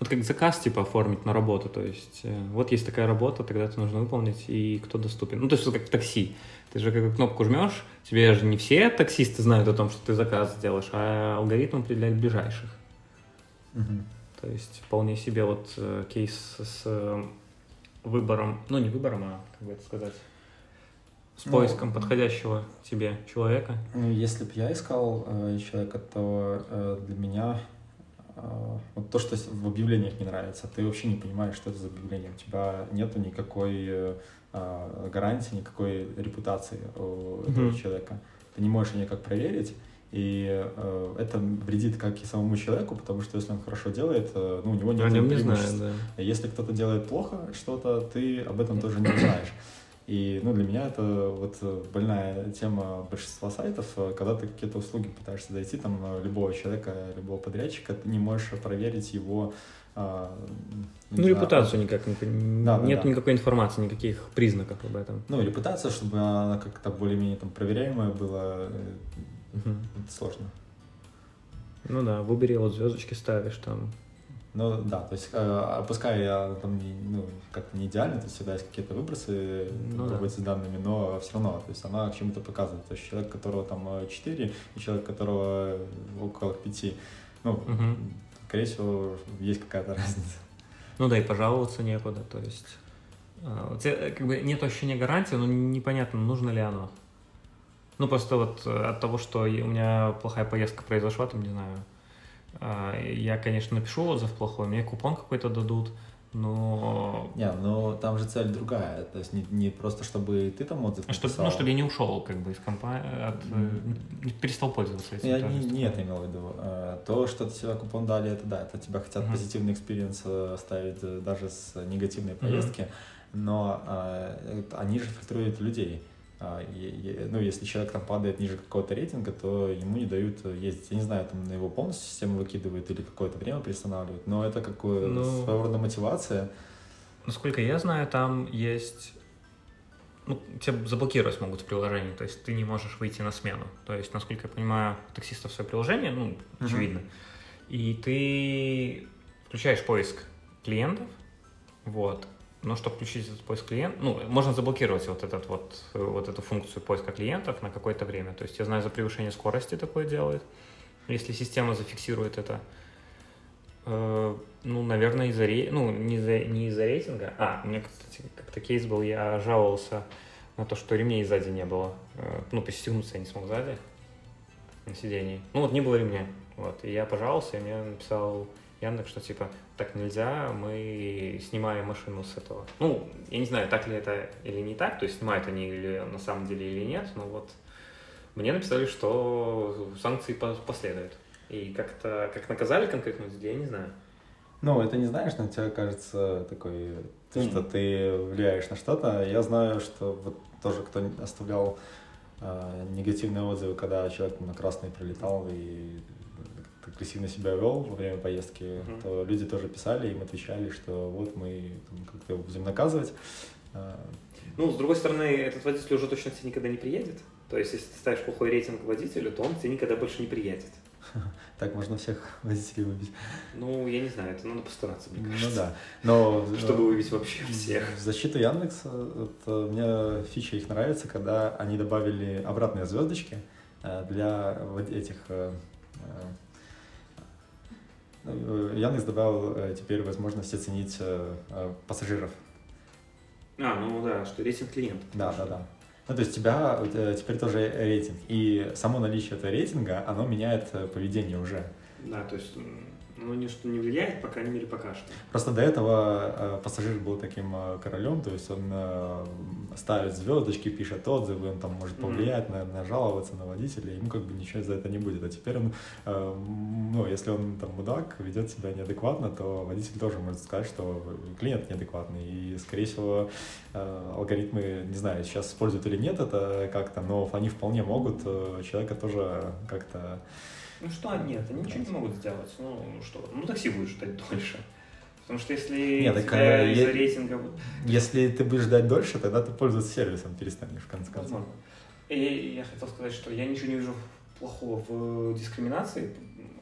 вот как заказ типа оформить на работу, то есть э, вот есть такая работа, тогда это нужно выполнить, и кто доступен. Ну, то есть как в такси. Ты же как кнопку жмешь, тебе же не все таксисты знают о том, что ты заказ сделаешь, а алгоритм определяет ближайших. Угу. То есть вполне себе вот э, кейс с э, выбором, ну не выбором, а как бы это сказать, с ну, поиском подходящего тебе человека. Ну, если бы я искал э, человека, то э, для меня вот то, что в объявлениях не нравится, ты вообще не понимаешь, что это за объявление. У тебя нету никакой э, а, гарантии, никакой репутации у этого mm-hmm. человека. Ты не можешь ее никак проверить, и э, это вредит как и самому человеку, потому что если он хорошо делает, э, ну, у него нет. Не знаю, да. Если кто-то делает плохо что-то, ты об этом тоже не узнаешь. И ну, для меня это вот э, больная тема большинства сайтов, э, когда ты какие-то услуги пытаешься зайти, там, э, любого человека, любого подрядчика, ты не можешь проверить его а, ну, знаю, репутацию никак, да, нет да, никакой информации, никаких признаков об этом. Ну, репутация, чтобы она как-то более-менее там проверяемая была, угу. это сложно. Ну да, в Uber вот звездочки ставишь там, ну да, то есть э, пускай я там не, ну, как не идеально, то есть всегда есть какие-то выбросы ну, да. с данными, но все равно, то есть она к чему-то показывает. То есть человек, которого там 4, э, и человек, которого около 5, ну, угу. скорее всего, есть какая-то *laughs* разница. Ну да, и пожаловаться некуда, то есть э, у тебя как бы нет ощущения гарантии, но непонятно, нужно ли оно. Ну, просто вот э, от того, что у меня плохая поездка произошла, там, не знаю, я, конечно, напишу отзыв плохой, мне купон какой-то дадут, но... Не, но там же цель другая, то есть не, не просто, чтобы ты там отзыв написал. Чтобы, ну, чтобы я не ушел как бы из компании, от, mm. перестал пользоваться этим. Я не, не это имел в виду. А, то, что тебе купон дали, это да, это тебя хотят mm-hmm. позитивный experience э, оставить э, даже с негативной поездки, mm-hmm. но а, они же фильтруют людей. А, ну, если человек там падает ниже какого-то рейтинга, то ему не дают ездить. Я не знаю, там на его полностью систему выкидывают или какое-то время приостанавливают, но это какое ну, своего рода мотивация. Насколько я знаю, там есть ну, тебя заблокировать могут в приложении, то есть ты не можешь выйти на смену. То есть, насколько я понимаю, у таксистов свое приложение, ну, очевидно, uh-huh. и ты включаешь поиск клиентов, вот, но чтобы включить этот поиск клиента, ну, можно заблокировать вот, этот вот, вот эту функцию поиска клиентов на какое-то время. То есть я знаю, за превышение скорости такое делает. Если система зафиксирует это, э, ну, наверное, из-за ну, не из-за, не из-за рейтинга. А, у меня, кстати, как-то кейс был, я жаловался на то, что ремней сзади не было. Э, ну, пристегнуться я не смог сзади на сидении. Ну, вот не было ремня. Вот, и я пожаловался, и мне написал Яндекс, что типа так нельзя, мы снимаем машину с этого. Ну, я не знаю, так ли это или не так, то есть снимают они или на самом деле или нет, но вот Мне написали, что санкции последуют. И как-то, как наказали конкретно, я не знаю. Ну, это не знаешь, но тебе кажется такой, mm. что ты влияешь на что-то. Я знаю, что вот тоже кто оставлял э, негативные отзывы, когда человек на красный прилетал и агрессивно себя вел во время поездки, mm-hmm. то люди тоже писали, им отвечали, что вот мы как-то будем наказывать. А, ну, с другой стороны, этот водитель уже точно тебе никогда не приедет. То есть, если ты ставишь плохой рейтинг водителю, то он тебе никогда больше не приедет. *laughs* Так можно всех водителей выбить. Ну, я не знаю, это надо постараться, мне ну кажется. Ну да. Но, *laughs* Чтобы выбить вообще всех. В защиту Яндекса, вот, э, мне фича их нравится, когда они добавили обратные звездочки э, для этих э, Яндекс добавил теперь возможность оценить пассажиров. А, ну да, что рейтинг клиента. Да, да, да. Ну, то есть у тебя теперь тоже рейтинг. И само наличие этого рейтинга, оно меняет э, поведение уже. Да, то есть ну, ничто не влияет, по крайней мере, пока что. Просто до этого э, пассажир был таким э, королем, то есть он э, ставит звездочки, пишет отзывы, он там может повлиять, mm-hmm. на, жаловаться на водителя, ему как бы ничего за это не будет. А теперь он, ну, если он там мудак, ведет себя неадекватно, то водитель тоже может сказать, что клиент неадекватный. И, скорее всего, алгоритмы, не знаю, сейчас используют или нет это как-то, но они вполне могут человека тоже как-то ну что, нет, они ничего не могут сделать. Ну что, ну такси будет ждать *laughs* дольше. Потому что если Нет, так, тебя из-за я... рейтинга... Если ты будешь ждать дольше, тогда ты пользоваться сервисом перестанешь, в конце концов. Возможно. И я хотел сказать, что я ничего не вижу плохого в дискриминации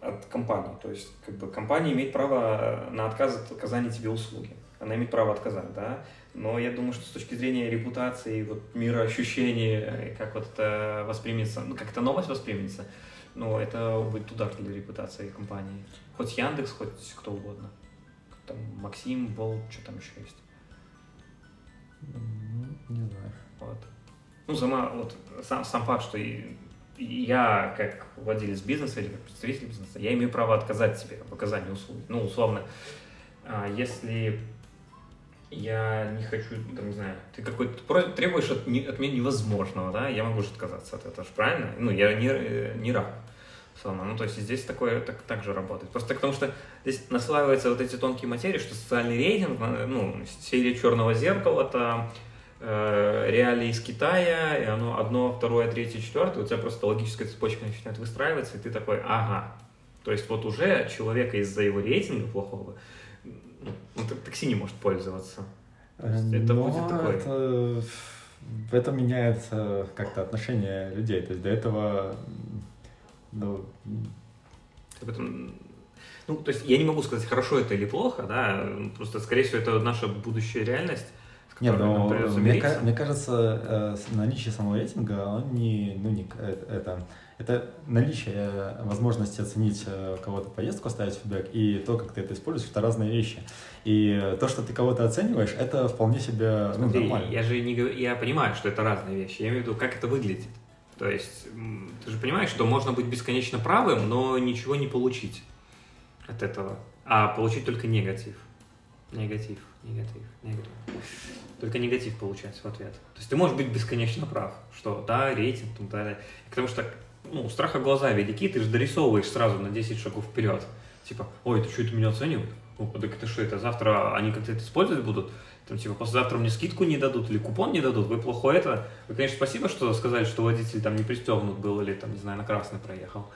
от компании. То есть, как бы, компания имеет право на отказ от оказания тебе услуги. Она имеет право отказать, да. Но я думаю, что с точки зрения репутации, вот мира ощущений, как вот это воспримется, ну, как эта новость воспримется, ну, это будет удар для репутации компании. Хоть Яндекс, хоть кто угодно. Там Максим, Волк, что там еще есть. Не знаю. Вот. Ну, сама, вот, сам, сам факт, что я, как владелец бизнеса или как представитель бизнеса, я имею право отказать тебе в оказании услуги. Ну, условно, а, если я не хочу, там, не знаю, ты какой-то требуешь от, от меня невозможного, да, я могу же отказаться от этого, правильно? Ну, я не, э, не раб. Слова. Ну, то есть здесь такое так, так же работает. Просто потому что здесь наслаиваются вот эти тонкие материи, что социальный рейтинг, ну, серия черного зеркала, это э, реалии из Китая, и оно одно, второе, третье, четвертое, у тебя просто логическая цепочка начинает выстраиваться, и ты такой, ага. То есть вот уже человека из-за его рейтинга плохого, ну, он такси не может пользоваться. Это Но будет такое. Это, это меняет как-то отношение людей. То есть до этого ну... Об этом ну, то есть я не могу сказать, хорошо это или плохо, да, просто, скорее всего, это наша будущая реальность. Нет, но мне, мне кажется, э, наличие самого рейтинга, он не, ну, не, э, это, это наличие возможности оценить э, кого-то поездку, оставить фидбэк, и то, как ты это используешь, это разные вещи. И то, что ты кого-то оцениваешь, это вполне себе ну, Смотри, нормально. Я же не я понимаю, что это разные вещи. Я имею в виду, как это выглядит. То есть ты же понимаешь, что можно быть бесконечно правым, но ничего не получить от этого, а получить только негатив. Негатив, негатив, негатив. Только негатив получать в ответ. То есть ты можешь быть бесконечно прав, что да, рейтинг, там далее. Потому что ну, у страха глаза велики, ты же дорисовываешь сразу на 10 шагов вперед. Типа, ой, ты что, это меня оценивают? О, так это что, это завтра они как-то это использовать будут? там, типа, послезавтра мне скидку не дадут или купон не дадут, вы плохо это. Вы, конечно, спасибо, что сказали, что водитель там не пристегнут был или, там, не знаю, на красный проехал.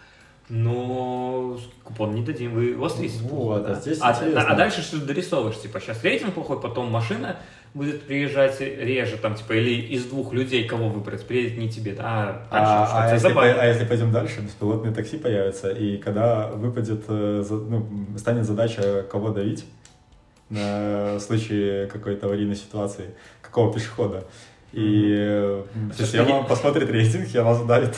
Но купон не дадим, вы востритесь вот, плохо, да? здесь а, а, а дальше что дорисовываешь, типа, сейчас рейтинг плохой, потом машина будет приезжать реже, там, типа, или из двух людей, кого выбрать, приедет не тебе, да, а, а, а, если, по, а если пойдем дальше, беспилотные такси появятся, и когда выпадет, э, ну, станет задача кого давить, на случай какой-то аварийной ситуации, какого пешехода. И mm-hmm. система я... посмотрит рейтинг, и она задавит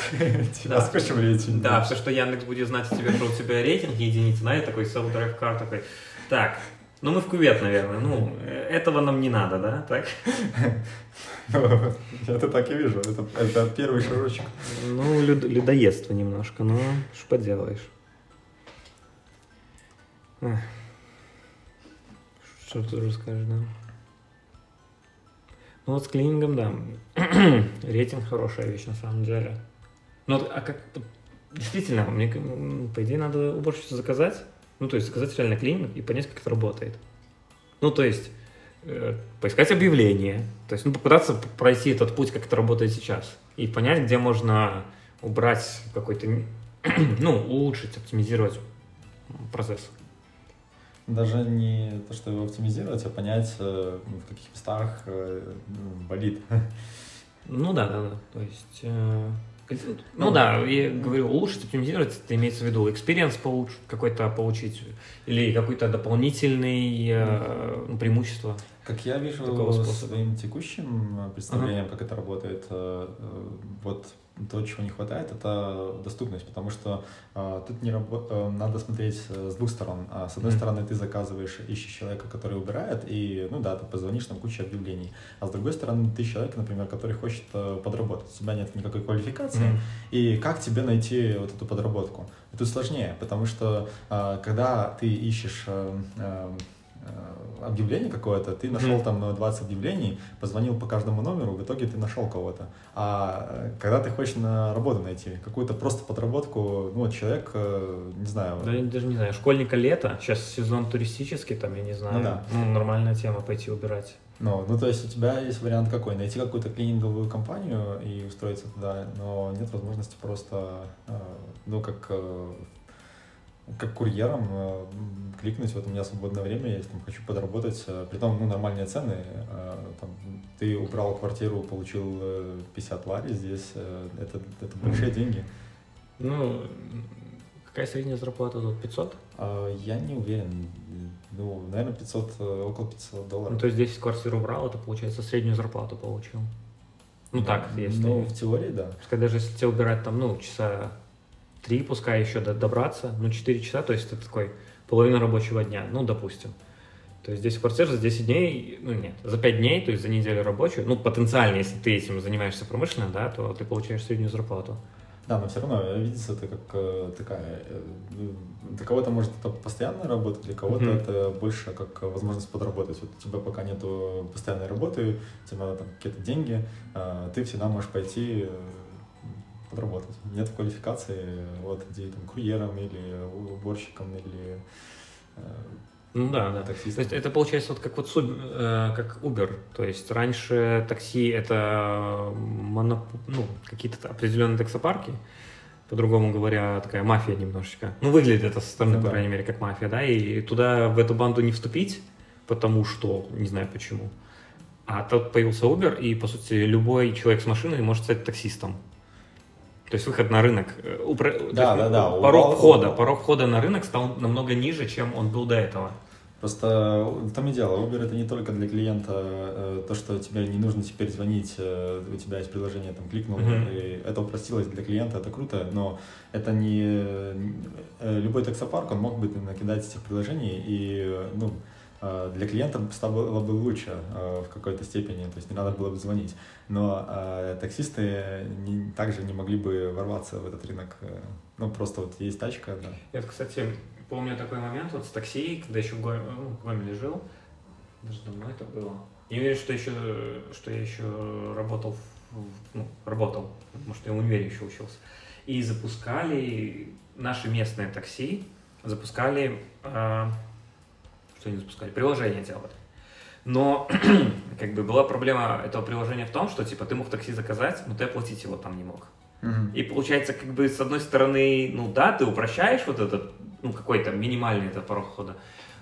тебя да. скотчем рейтинг. Да, все, что Яндекс будет знать о тебе, что у тебя рейтинг единицы, знаете, такой self-drive car такой. Так, ну мы в кювет, наверное. Ну, этого нам не надо, да? Так? Ну, это так и вижу. Это, это первый шажочек. Ну, люд, людоедство немножко, но что поделаешь. Что ты тоже скажешь, да? Ну вот с клинингом, да. *clears throat* Рейтинг хорошая вещь на самом деле. Ну, а как... Действительно, мне, по идее, надо уборщицу заказать. Ну, то есть заказать реально клининг и понять, как это работает. Ну, то есть э, поискать объявление, то есть ну, попытаться пройти этот путь, как это работает сейчас, и понять, где можно убрать какой-то, *clears throat* ну, улучшить, оптимизировать процесс. Даже не то, что его оптимизировать, а понять, э, в каких местах э, болит. *laughs* Ну да, да, да. То есть э, ну, ну да, я говорю, улучшить, оптимизировать, это имеется в виду experience получить, какой-то получить, или какой-то дополнительный э, преимущество. Как я вижу своим текущим э, представлением, ага. как это работает, э, э, вот то, чего не хватает, это доступность, потому что э, тут не рабо- э, надо смотреть с двух сторон. А, с одной mm-hmm. стороны, ты заказываешь, ищешь человека, который убирает, и, ну да, ты позвонишь, там куча объявлений. А с другой стороны, ты человек, например, который хочет э, подработать. У тебя нет никакой квалификации, mm-hmm. и как тебе найти вот эту подработку? И тут сложнее, потому что э, когда ты ищешь э, э, Э, объявление какое-то, ты нашел mm-hmm. там 20 объявлений, позвонил по каждому номеру, в итоге ты нашел кого-то. А э, когда ты хочешь на работу найти, какую-то просто подработку, ну, вот человек, э, не знаю... Да, я даже не знаю, школьника лето, сейчас сезон туристический, там, я не знаю, ну, да. ну нормальная тема пойти убирать. Ну, ну, то есть у тебя есть вариант какой? Найти какую-то клининговую компанию и устроиться туда, но нет возможности просто, ну, как как курьером э, кликнуть, вот у меня свободное время есть, там, хочу подработать, э, при том, ну, нормальные цены, э, там, ты убрал квартиру, получил 50 лари здесь, это, это большие деньги. Ну, какая средняя зарплата тут, 500? А, я не уверен, ну, наверное, 500, около 500 долларов. Ну, то есть 10 квартир убрал, это, получается, среднюю зарплату получил. Ну, так, если... Ну, в теории, да. Пускай даже если тебе убирать там, ну, часа три, пускай еще добраться, ну, 4 часа, то есть это такой половина рабочего дня, ну, допустим. То есть 10 квартир за 10 дней, ну нет, за 5 дней, то есть за неделю рабочую, ну, потенциально, если ты этим занимаешься промышленно, да, то ты получаешь среднюю зарплату. Да, но все равно видится это как э, такая... Э, для кого-то может это постоянная работа, для кого-то mm-hmm. это больше как возможность подработать. Вот у тебя пока нету постоянной работы, тебе надо там какие-то деньги, э, ты всегда можешь пойти подработать. Нет квалификации, вот где там курьером или уборщиком или э, ну да, да. Таксистом. То есть это получается вот как вот э, как Uber. То есть раньше такси это моноп... ну, какие-то определенные таксопарки, по-другому говоря, такая мафия немножечко. Ну, выглядит это со стороны, ну, по крайней мере, как мафия, да, и туда в эту банду не вступить, потому что, не знаю почему. А тут появился Uber, и, по сути, любой человек с машиной может стать таксистом. То есть выход на рынок, э, упро... да, да, да, порог убрал... входа, порог входа на рынок стал намного ниже, чем он был до этого. Просто в том и дело, Uber это не только для клиента э, то, что тебе не нужно теперь звонить, э, у тебя есть приложение, там кликнул, uh-huh. и это упростилось для клиента, это круто, но это не любой таксопарк, он мог бы накидать этих приложений и ну Э, для клиента стало бы лучше э, в какой-то степени, то есть не надо было бы звонить. Но э, таксисты не, также не могли бы ворваться в этот рынок. Ну, просто вот есть тачка, да. Я, кстати, помню такой момент вот с такси, когда еще в Гоме, ну, жил, даже давно это было. Не уверен, что еще, что я еще работал, ну, работал, что я в универе еще учился. И запускали наши местные такси, запускали что они запускали, приложение делали. Но *clears throat* как бы была проблема этого приложения в том, что типа ты мог такси заказать, но ты оплатить его там не мог. И получается, как бы с одной стороны, ну да, ты упрощаешь вот этот, ну какой-то минимальный этот порог хода,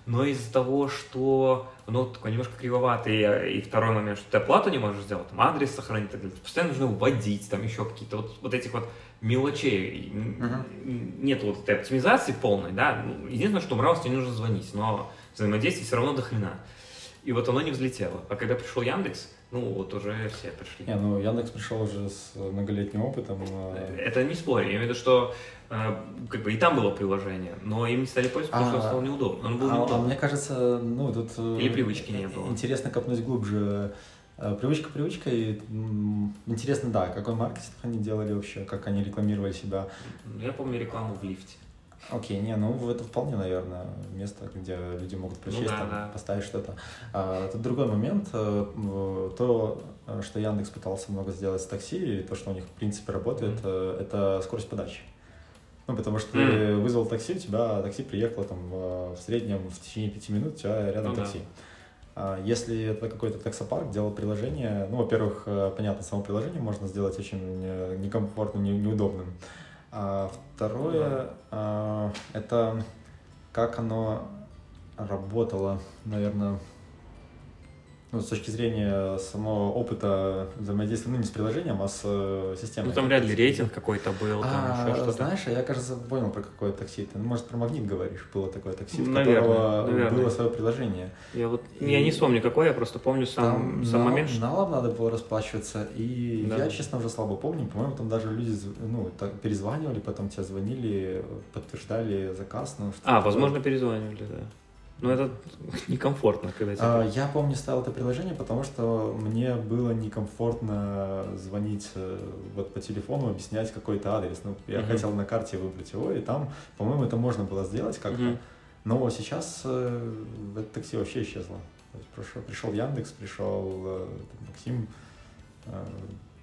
но из-за того, что ну, такой немножко кривоватый, и второй момент, что ты оплату не можешь сделать, там адрес сохранить, так далее, постоянно нужно вводить, там еще какие-то вот, вот этих вот мелочей, uh-huh. нет вот этой оптимизации полной, да, ну, единственное, что брал, тебе нужно звонить, но взаимодействий все равно до хрена. И вот оно не взлетело. А когда пришел Яндекс, ну вот уже все пришли. Не, ну Яндекс пришел уже с многолетним опытом. А Это не спорю. Я имею в виду, что э, как бы и там было приложение, но им не стали пользоваться, потому что он стал неудобно. Он был а, а мне кажется, ну тут... Э, Или привычки не было. Интересно копнуть глубже. Э, привычка привычкой. Интересно, да, какой маркетинг они делали вообще, как они рекламировали себя. Я помню рекламу в лифте. Окей, не, ну это вполне, наверное, место, где люди могут присесть, Ну да, там, да. поставить что-то. А, это другой момент. э, То, э, что Яндекс пытался много сделать с такси, и то, что у них в принципе работает, э, это скорость подачи. Ну, потому что ты Мгм. вызвал такси, у тебя такси приехало там в среднем в течение пяти минут, у тебя рядом Ну да. такси. А Если это какой-то таксопарк, делал приложение, ну, во-первых, понятно, само приложение можно сделать очень некомфортным, не- неудобным. А второе, а, это как оно работало, наверное, ну, с точки зрения самого опыта взаимодействия, ну, не с приложением, а с э, системой. Ну там вряд ли рейтинг какой-то был, там А, еще что-то. знаешь, а я, кажется, понял, про какое такси ты. Ну, может, про магнит говоришь. Было такое такси, Наверное, которого наверное. было свое приложение. Я вот я не вспомню какой, я просто помню сам, Там сам нал- момент, налом надо было расплачиваться, и Да. я, честно, уже слабо помню. По-моему, там даже люди ну, так перезванивали, потом тебе звонили, подтверждали заказ. Ну, А, возможно, перезванивали, да. Но это *laughs* некомфортно, когда тебе... А, Я помню, ставил это приложение, потому что мне было некомфортно звонить э, вот по телефону, объяснять какой-то адрес. Ну, я Мгм. хотел на карте выбрать его, и там, по-моему, это можно было сделать как-то. Мгм. Но сейчас э, это такси вообще исчезло. То есть пришел, пришел Яндекс, пришел э, Максим, э,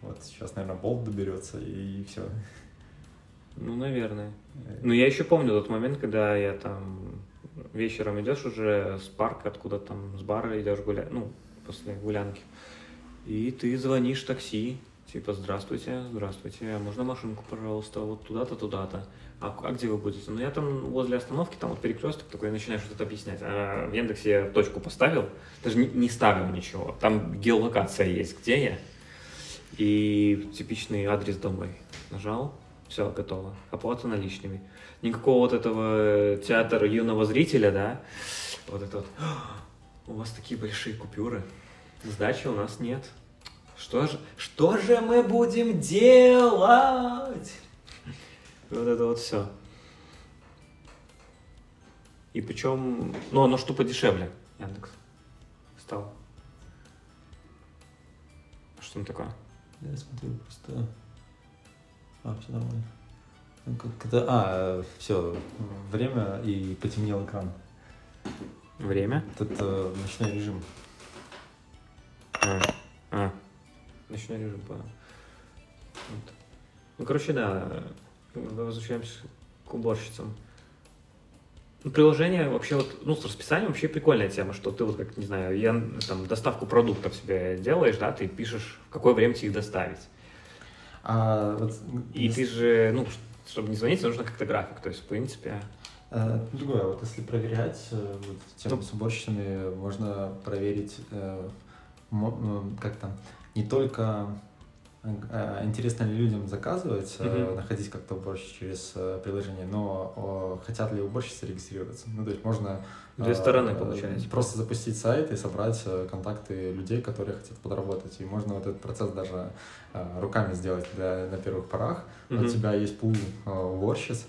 вот сейчас, наверное, Болт доберется, и все. Ну, наверное. Ну, я еще помню тот момент, когда я там вечером идешь уже с парка, откуда там, с бара идешь гулять, ну, после гулянки, и ты звонишь такси, типа, здравствуйте, здравствуйте, а можно машинку, пожалуйста, вот туда-то, туда-то. А, а где вы будете? Ну, я там возле остановки, там вот перекресток такой, начинаешь что-то объяснять. А в Яндексе я точку поставил, даже не, не ставил ничего. Там геолокация есть, где я. И типичный адрес домой. Нажал, все, готово. Оплата наличными. Никакого вот этого театра юного зрителя, да? Вот это вот. У вас такие большие купюры. Сдачи у нас нет. Что же, что же мы будем делать? Вот это вот все. И причем, ну, оно что подешевле, Яндекс, стал. Что там такое? Я смотрю просто... А, все нормально. Ну, как это... А, все, время и потемнел экран. Время? Вот Это ночной режим. А, а. Ночной режим, понял. Вот. Ну, короче, да, возвращаемся к уборщицам. Ну, приложение вообще вот, ну, с расписанием вообще прикольная тема, что ты вот как, не знаю, я, там, доставку продуктов себе делаешь, да, ты пишешь, в какое время тебе их доставить. А вот... И ты же, ну, чтобы не звонить, нужно как-то график, то есть, в принципе, Э, Другое, вот если проверять э, вот, тему Ну. с уборщицами, можно проверить э, как там, не только интересно ли людям заказывать, э, Мгм. находить как-то уборщицу через э, приложение, но о, хотят ли уборщицы регистрироваться. Ну, то есть можно Две э, стороны, получается. Просто запустить сайт и собрать э, контакты людей, которые хотят подработать. И можно вот этот процесс даже э, руками сделать для, на первых порах. Мгм. У тебя есть пул э, уборщиц,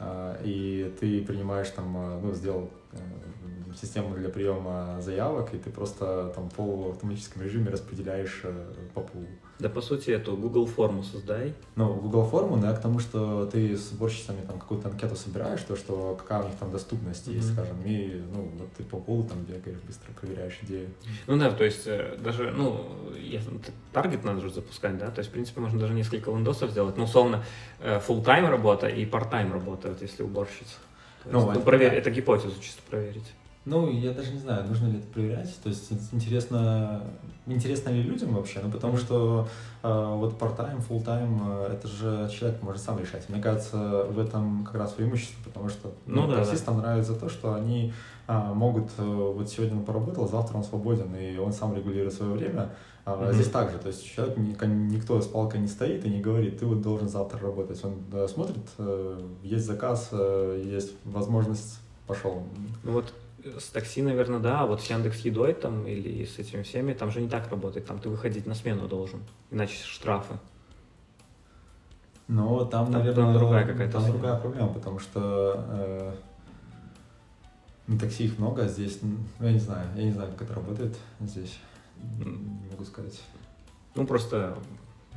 э, и ты принимаешь там, э, ну, сделал э, систему для приема заявок, и ты просто там в полуавтоматическом режиме распределяешь э, по пулу. Да, по сути, эту Google форму создай. Ну, Google форму, да, к тому, что ты с уборщицами там какую-то анкету собираешь, то, что какая у них там доступность есть, Мгм. скажем, и, ну, вот ты по полу там бегаешь, быстро проверяешь идею. Ну да, то есть э, даже, ну, если т- таргет надо же запускать, да, то есть, в принципе, можно даже несколько лендосов сделать. Ну, условно, э, full-time работа и part-time работа, вот если уборщица. Ну, есть, это проверь- да. это гипотезу чисто проверить. Ну, я даже не знаю, нужно ли это проверять. То есть ин- интересно, интересно ли людям вообще? Ну, потому что э, вот part-time, full-time, э, это же человек может сам решать. Мне кажется, в этом как раз преимущество, потому что Ну да, таксистам нравится то, что они а, могут, э, вот сегодня он поработал, завтра он свободен, и он сам регулирует свое время. А Мгм. Здесь также, то есть человек, ни- никто с палкой не стоит и не говорит, ты вот должен завтра работать. Он э, смотрит, э, есть заказ, э, есть возможность, пошел. Ну вот э, с такси, наверное, да, а вот с Яндекс Едой там или с этими всеми, там же не так работает, там ты выходить на смену должен, иначе штрафы. Но там, Там- наверное, там другая какая-то там другая проблема, потому что э, на такси их много, а здесь, ну, я не знаю, я не знаю, как это работает здесь, не могу сказать. Ну, просто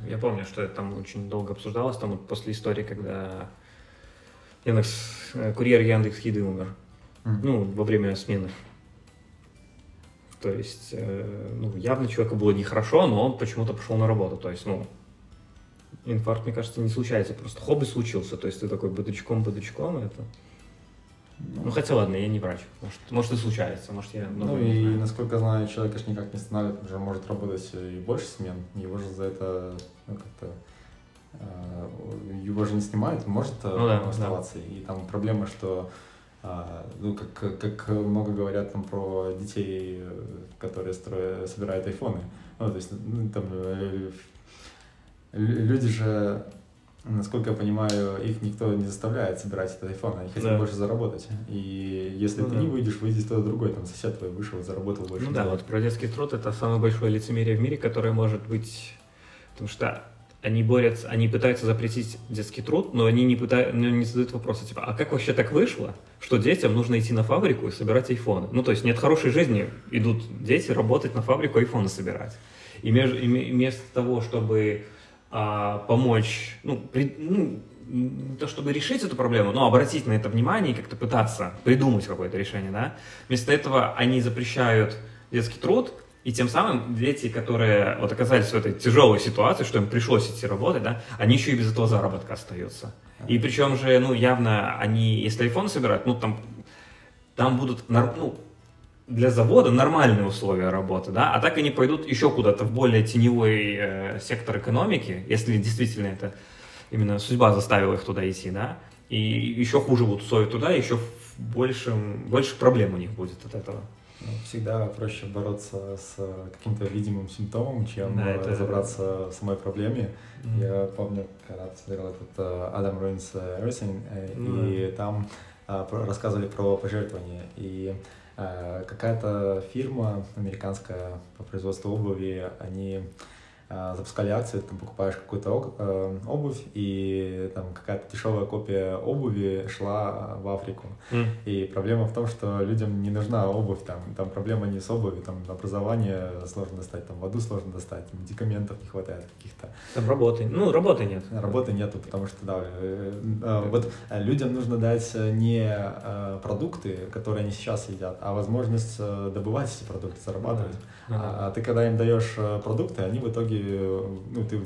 я помню, что это там очень долго обсуждалось, там вот после истории, когда Яндекс, э, курьер Яндекс Еды умер. Мгм. Ну, во время смены. То есть, э, ну, явно человеку было нехорошо, но он почему-то пошел на работу. То есть, ну, инфаркт, мне кажется, не случается, просто хобби случился. То есть ты такой быточком-быточком, это... Ну, хотя ладно, я не врач. Может, может и случается, может я... Ну и, знаю. насколько знаю, человек, конечно, никак не останавливает, он же может работать и больше смен, его же за это, ну, как-то, э, его же не снимают, может э, Ну да, оставаться. И там проблема, что, ну, как, как много говорят там про детей, которые строят, собирают айфоны. Ну, то есть, ну, там, лю- люди же, насколько я понимаю, их никто не заставляет собирать этот айфон, они хотят Да. больше заработать. И если Ну ты да. не выйдешь, выйдет кто-то другой, там сосед твой вышел, заработал больше. Ну да, вот про детский труд это самое большое лицемерие в мире, которое может быть, потому что они борются, они пытаются запретить детский труд, но они не пытаются, не задают вопроса типа, а как вообще так вышло, что детям нужно идти на фабрику и собирать айфоны? Ну то есть нет хорошей жизни, идут дети работать на фабрику айфоны собирать. И меж- и ме- вместо того, чтобы а, помочь, ну, при- ну, то чтобы решить эту проблему, но обратить на это внимание и как-то пытаться придумать какое-то решение, да. Вместо этого они запрещают детский труд, и тем самым дети, которые вот оказались в этой тяжелой ситуации, что им пришлось идти работать, да, они еще и без этого заработка остаются. И причем же, ну, явно они, если iPhone собирают, ну, там, там будут, ну, для завода нормальные условия работы, да, а так они пойдут еще куда-то в более теневой э, сектор экономики, если действительно это именно судьба заставила их туда идти, да, и еще хуже будут условия туда, еще в большем, больше проблем у них будет от этого. Ну, Всегда проще бороться с э, каким-то видимым симптомом, чем Да, э, это- разобраться в самой проблеме. Мгм. Я помню, когда смотрел этот э, Адам Руинс э, Everything, э, Ну и там рассказывали про пожертвования. И какая-то фирма американская по производству обуви, они запускали акции, ты там покупаешь какую-то э, обувь, и там какая-то дешевая копия обуви шла в Африку. М. И проблема в том, что людям не нужна обувь, там, там проблема не с обувью, там образование сложно достать, там воду сложно достать, медикаментов не хватает каких-то. Там работы, ну, работы нет. Работы нету, потому что, да, э, э, вот э, людям нужно дать э, не э, продукты, которые они сейчас едят, а возможность э, добывать эти продукты, зарабатывать. Ну да. А, а ты когда им даешь э, продукты, они в итоге, э, ну, ты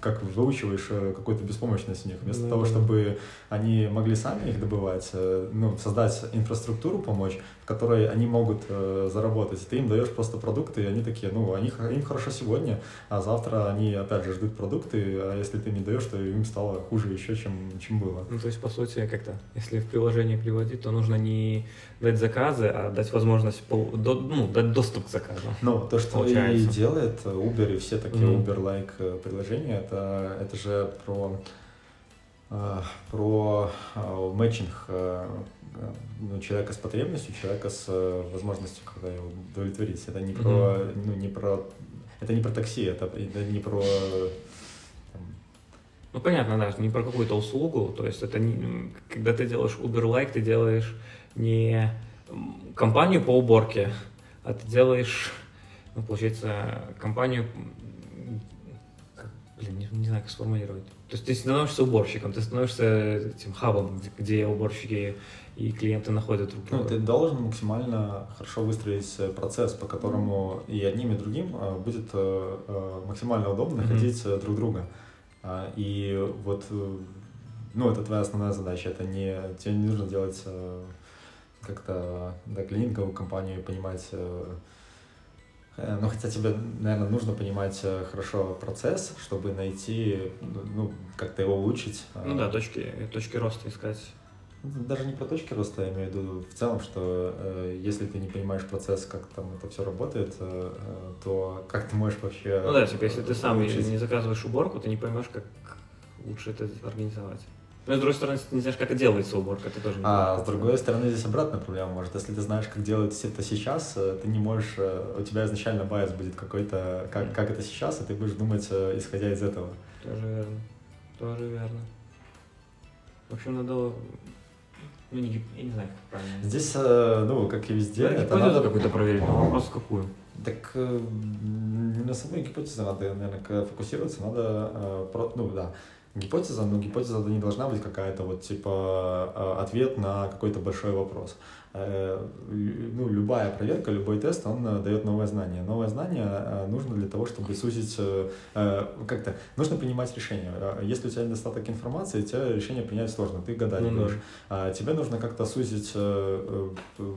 как выучиваешь э, какую-то беспомощность у них. Вместо Ну того, да. чтобы они могли сами их добывать, э, ну, создать инфраструктуру, помочь, в которой они могут э, заработать. Ты им даешь просто продукты, и они такие, ну, они, им хорошо сегодня, а завтра они опять же ждут продукты, а если ты не даешь, то им стало хуже еще, чем, чем было. Ну, то есть, по сути, как-то, если в приложении приводить, то нужно не дать заказы, а дать возможность, пол- до- ну, дать доступ к заказу. Ну, то, что и Получается. делает Uber и все такие Мгм. Uber-like э, приложения, это, это же про, э, про мэтчинг э, ну, человека с потребностью, человека с возможностью когда его удовлетворить. Это не про, ну, не про, это не про такси, это, это не про Ну, понятно, да, не про какую-то услугу, то есть это не, когда ты делаешь Uber-like, ты делаешь не компанию по уборке, а ты делаешь, ну, получается, компанию, блин, не, не знаю, как сформулировать. То есть ты становишься уборщиком, ты становишься этим хабом, где, уборщики и клиенты находят друг Ну, друга. ты должен максимально хорошо выстроить процесс, по которому и одним, и другим э, будет э, э, максимально удобно находить э, друг друга. А, И вот, ну, это твоя основная задача. Это не, тебе не нужно делать как-то да, клининговую компанию, понимать, э, э, ну, хотя тебе, наверное, нужно понимать э, хорошо процесс, чтобы найти, ну, как-то его улучшить. Ну э, да, точки, точки роста искать. даже не про точки роста, я имею в виду в целом, что э, если ты не понимаешь процесс, как там это все работает, э, э, то как ты можешь вообще... Ну да, типа, если ты сам улучшить? не заказываешь уборку, ты не поймешь, как лучше это организовать. Но с другой стороны, если ты не знаешь, как это делается уборка, ты тоже не А с другой стороны, здесь обратная проблема может. Если ты знаешь, как делают все это сейчас, э, ты не можешь, э, у тебя изначально байс будет какой-то, как, как это сейчас, и ты будешь думать, э, исходя из этого. Тоже верно. Тоже верно. В общем, надо... Ну, не, я не знаю, как правильно. Здесь, ну, как и везде, Надо это надо... какую-то проверить, но вопрос какую. Так на самой гипотезе надо, наверное, фокусироваться, надо, ну да, гипотеза, но гипотеза не должна быть какая-то вот типа ответ на какой-то большой вопрос. Э, ну, любая проверка, любой тест, он э, дает новое знание. Новое знание э, нужно для того, чтобы сузить, как-то, нужно принимать решение. Если у тебя недостаток информации, тебе решение принять сложно, ты гадать ну, будешь. А тебе нужно как-то сузить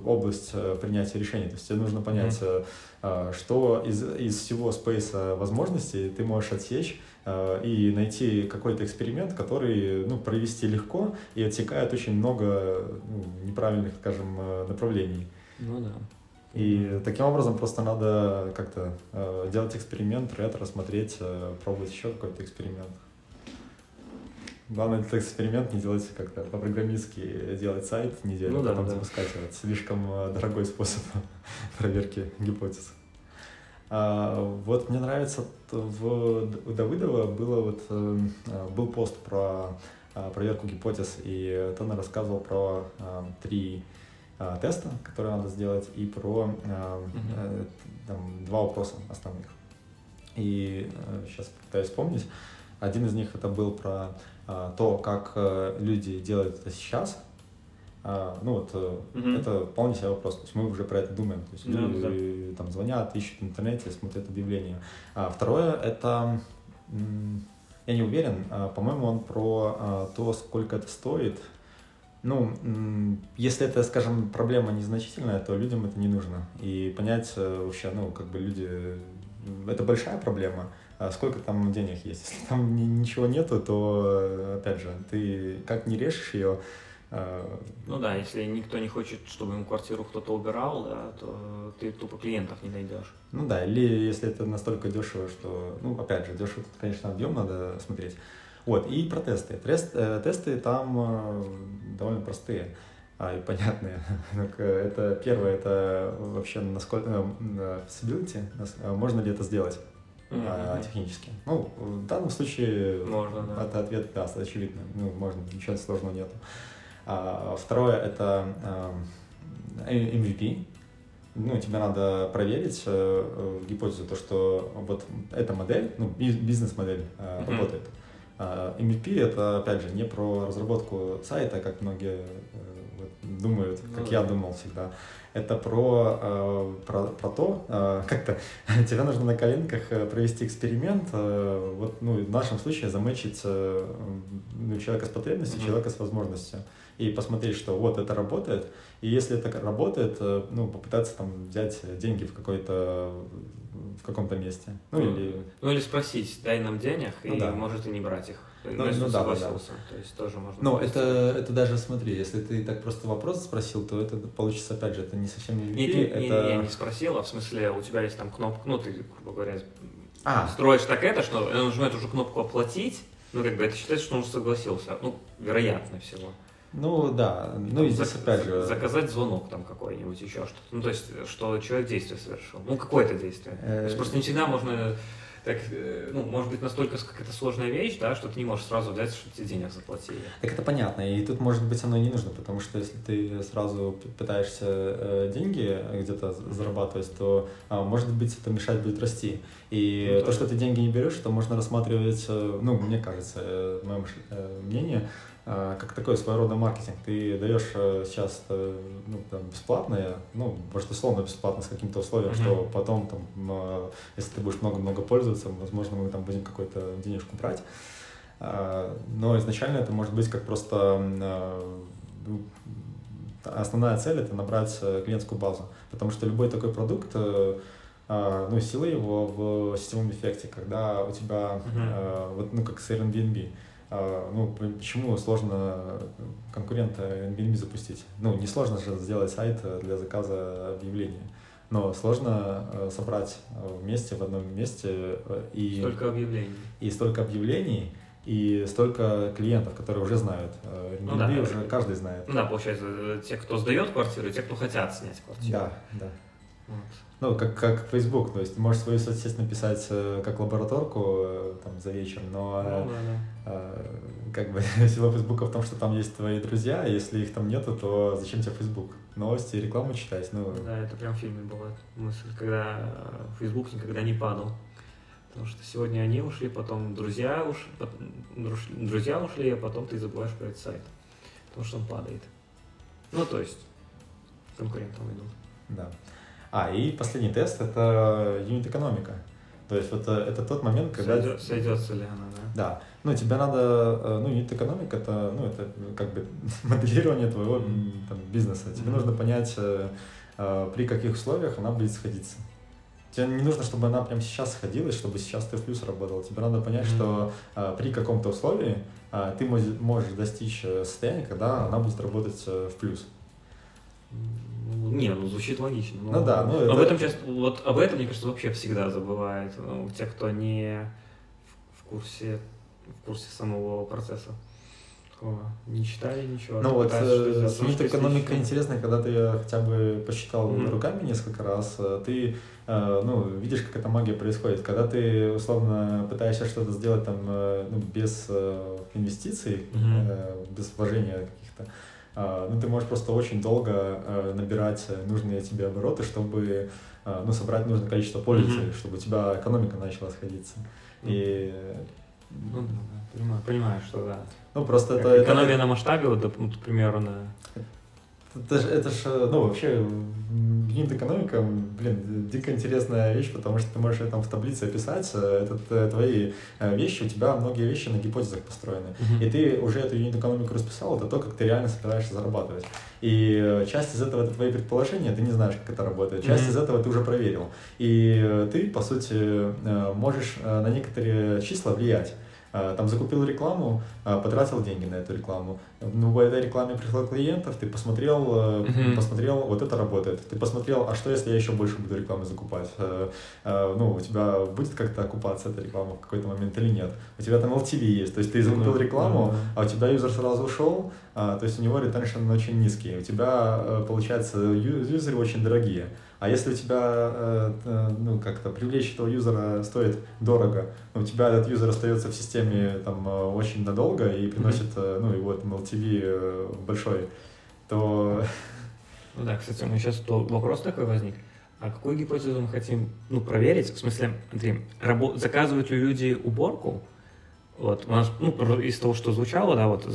область принятия решений. То есть тебе нужно понять, mm-hmm. что из, из всего спейса возможностей ты можешь отсечь, и найти какой-то эксперимент, который ну, провести легко и отсекает очень много ну, неправильных, скажем, э, направлений. Ну да. И таким образом просто надо как-то э, делать эксперимент, ретро, смотреть, э, пробовать еще какой-то эксперимент. Главное, этот эксперимент не делать как-то по-программистски, делать сайт неделю, ну, да, потом да. запускать. Это слишком дорогой способ *laughs* проверки гипотез. А, вот мне нравится, в, у Давыдова было вот, э, был пост про а, проверку гипотез, и Тона рассказывал про а, три теста, которые надо сделать, и про mm там, два вопроса основных. И сейчас пытаюсь вспомнить. Один из них это был про то, как э, люди делают это сейчас, а, ну вот угу. это вполне себе вопрос. То есть мы уже про это думаем. То есть да, люди да. там звонят, ищут в интернете, смотрят объявления. А второе это я не уверен, а, по-моему, он про а, то, сколько это стоит. Ну, если это, скажем, проблема незначительная, то людям это не нужно. И понять э, вообще, ну, как бы люди... Это большая проблема, а сколько там денег есть. *laughs* Если там ничего нету, то, опять же, ты как не решишь ее, Э, ну да, если никто не хочет, чтобы ему квартиру кто-то убирал, да, то ты тупо клиентов не найдешь. Ну да, или если это настолько дешево, что, ну опять же, дешево, тут, конечно, объем надо смотреть. Вот, и про тесты. Тест, э, тесты там э, довольно простые а, и понятные. *laughs* это первое, это вообще насколько feasibility, можно ли это сделать mm-hmm. технически. Ну, в данном случае можно, да. это ответ, да, очевидно. Ну, можно, ничего сложного нету. А, второе — это MVP. Ну, тебе надо проверить э, гипотезу, то, что вот эта модель, ну, бизнес-модель э, mm-hmm. работает. А MVP — это, опять же, не про разработку сайта, как многие э, думают, как ну, я думал всегда. Это про, э, про, про то, э, *laughs* как-то тебе нужно на коленках провести эксперимент, э, вот, ну, в нашем случае замечить э, ну, человека с потребностью, mm-hmm. человека с возможностью и посмотреть, что вот это работает, и если это работает, э, ну, попытаться там взять деньги в какой-то в каком-то месте. Ну, ну, или... ну или спросить, дай нам денег, ну, и да. может и не брать их. Ну, ну, ну да, да, да. То есть тоже можно. Ну, это, это даже смотри, если ты так просто вопрос спросил, то это получится, опять же, это не совсем MVP. Нет, не, это... не, не, не спросил, а в смысле у тебя есть там кнопка, ну, ты, грубо говоря, а. строишь так это, что он нажимает уже кнопку оплатить, ну, как бы это считается, что он уже согласился. Ну, вероятно всего. Ну да, ну и здесь опять же... Заказать звонок там какой-нибудь, еще что-то. Ну то есть, что человек действие совершил. Ну какое-то действие. То есть просто не всегда можно так, э, ну, может быть, настолько какая-то сложная вещь, да, что ты не можешь сразу взять, что тебе денег заплатили. Так это понятно, и тут, может быть, оно не нужно, потому что если ты сразу пытаешься э, деньги где-то зарабатывать, то, а, может быть, это мешать будет расти. И ну, то, что ты деньги не берешь, это можно рассматривать, э, ну, мне кажется, э, мое мнение, как такой своего рода маркетинг. Ты даешь э, сейчас э, ну, там, бесплатное, ну, может, условно бесплатно с каким-то условием, mm-hmm. что потом, там, а, если ты будешь много-много пользоваться, возможно, мы там будем какую-то денежку брать. А, но изначально это может быть как просто ну, основная цель это набрать э, клиентскую базу, потому что любой такой продукт, ну, сила его в сетевом эффекте, когда у тебя, uh-huh. вот, ну, как с Airbnb, а, ну, почему сложно конкурента Airbnb запустить? Ну, не сложно же сделать сайт для заказа объявления, но сложно э, собрать вместе в одном месте э, и... Столько объявлений. И столько объявлений, и столько клиентов, которые уже знают. Airbnb ну, да, уже каждый знает. Ну да, получается, те, кто сдает квартиру, и те, кто хотят снять квартиру. Да, да. Вот. Ну, как, как Facebook, то есть ты можешь свою соцсеть написать э, как лабораторку э, там, за вечер, но ну, да, да. Э, как бы *laughs* сила Facebook в том, что там есть твои друзья, и если их там нету, то зачем тебе Facebook? Новости, рекламу читать? Ну... Да, это прям в фильме была мысль, когда Facebook никогда не падал. Потому что сегодня они ушли, потом друзья ушли, друзья ушли, а потом ты забываешь про этот сайт. Потому что он падает. Ну, то есть, конкурентам идут. Да. А, и последний тест — это юнит-экономика. То есть вот э, это тот момент, когда... Сойдет, сойдется ли она, да? Да. Ну, тебе надо... Э, ну, юнит-экономика — это, ну, это как бы *laughs* моделирование твоего там, бизнеса. Тебе mm-hmm. нужно понять, э, при каких условиях она будет сходиться. Тебе не нужно, чтобы она прямо сейчас сходилась, чтобы сейчас ты в плюс работал. Тебе надо понять, mm-hmm. что а, при каком-то условии а, ты можешь достичь состояния, когда она будет работать в плюс. Не, ну звучит логично. Ну, ну да, ну это... об этом сейчас, вот об этом, мне кажется, вообще всегда забывают. Ну, те, кто не в курсе, в курсе самого процесса. Не читали ничего. Ну вот, э, экономика интересная, когда ты хотя бы посчитал mm-hmm. руками несколько раз, э, ты э, ну, видишь, как эта магия происходит. Когда ты, условно, пытаешься что-то сделать там ну, без инвестиций, mm-hmm. без вложения каких-то, а, ну, ты можешь просто очень долго э, набирать нужные тебе обороты, чтобы э, ну, собрать нужное количество пользователей, mm-hmm. чтобы у тебя экономика начала сходиться. Mm-hmm. И ну, да, понимаю, понимаю, что да. Ну, просто это... Экономия это... на масштабе, вот, ну, к примеру, на это же, это ж, ну, вообще, юнит-экономика, блин, дико интересная вещь, потому что ты можешь там в таблице описать, э, это э, твои э, вещи, у тебя многие вещи на гипотезах построены. Uh-huh. И ты уже эту юнит-экономику расписал, это то, как ты реально собираешься зарабатывать. И часть из этого это твои предположения, ты не знаешь, как это работает. Часть uh-huh. из этого ты уже проверил. И ты, по сути, можешь на некоторые числа влиять. А, там закупил рекламу, а, потратил деньги на эту рекламу. Ну, в этой рекламе пришло клиентов, ты посмотрел, uh-huh. посмотрел, вот это работает. Ты посмотрел, а что если я еще больше буду рекламы закупать? Ну, у тебя будет как-то окупаться эта реклама в какой-то момент или нет? У тебя там LTV есть, то есть ты закупил рекламу, а у тебя юзер сразу ушел, то есть у него ретеншн очень низкий. У тебя, получается, юзеры очень дорогие. А если у тебя, э, э, ну, как-то привлечь этого юзера стоит дорого, но у тебя этот юзер остается в системе там э, очень надолго и приносит, mm-hmm. ну, его там LTV большой, то... Ну да, кстати, у меня сейчас вопрос такой возник. А какую гипотезу мы хотим ну, проверить? В смысле, смотри, рабо- заказывают ли люди уборку? Вот, у нас, ну, из того, что звучало, да, вот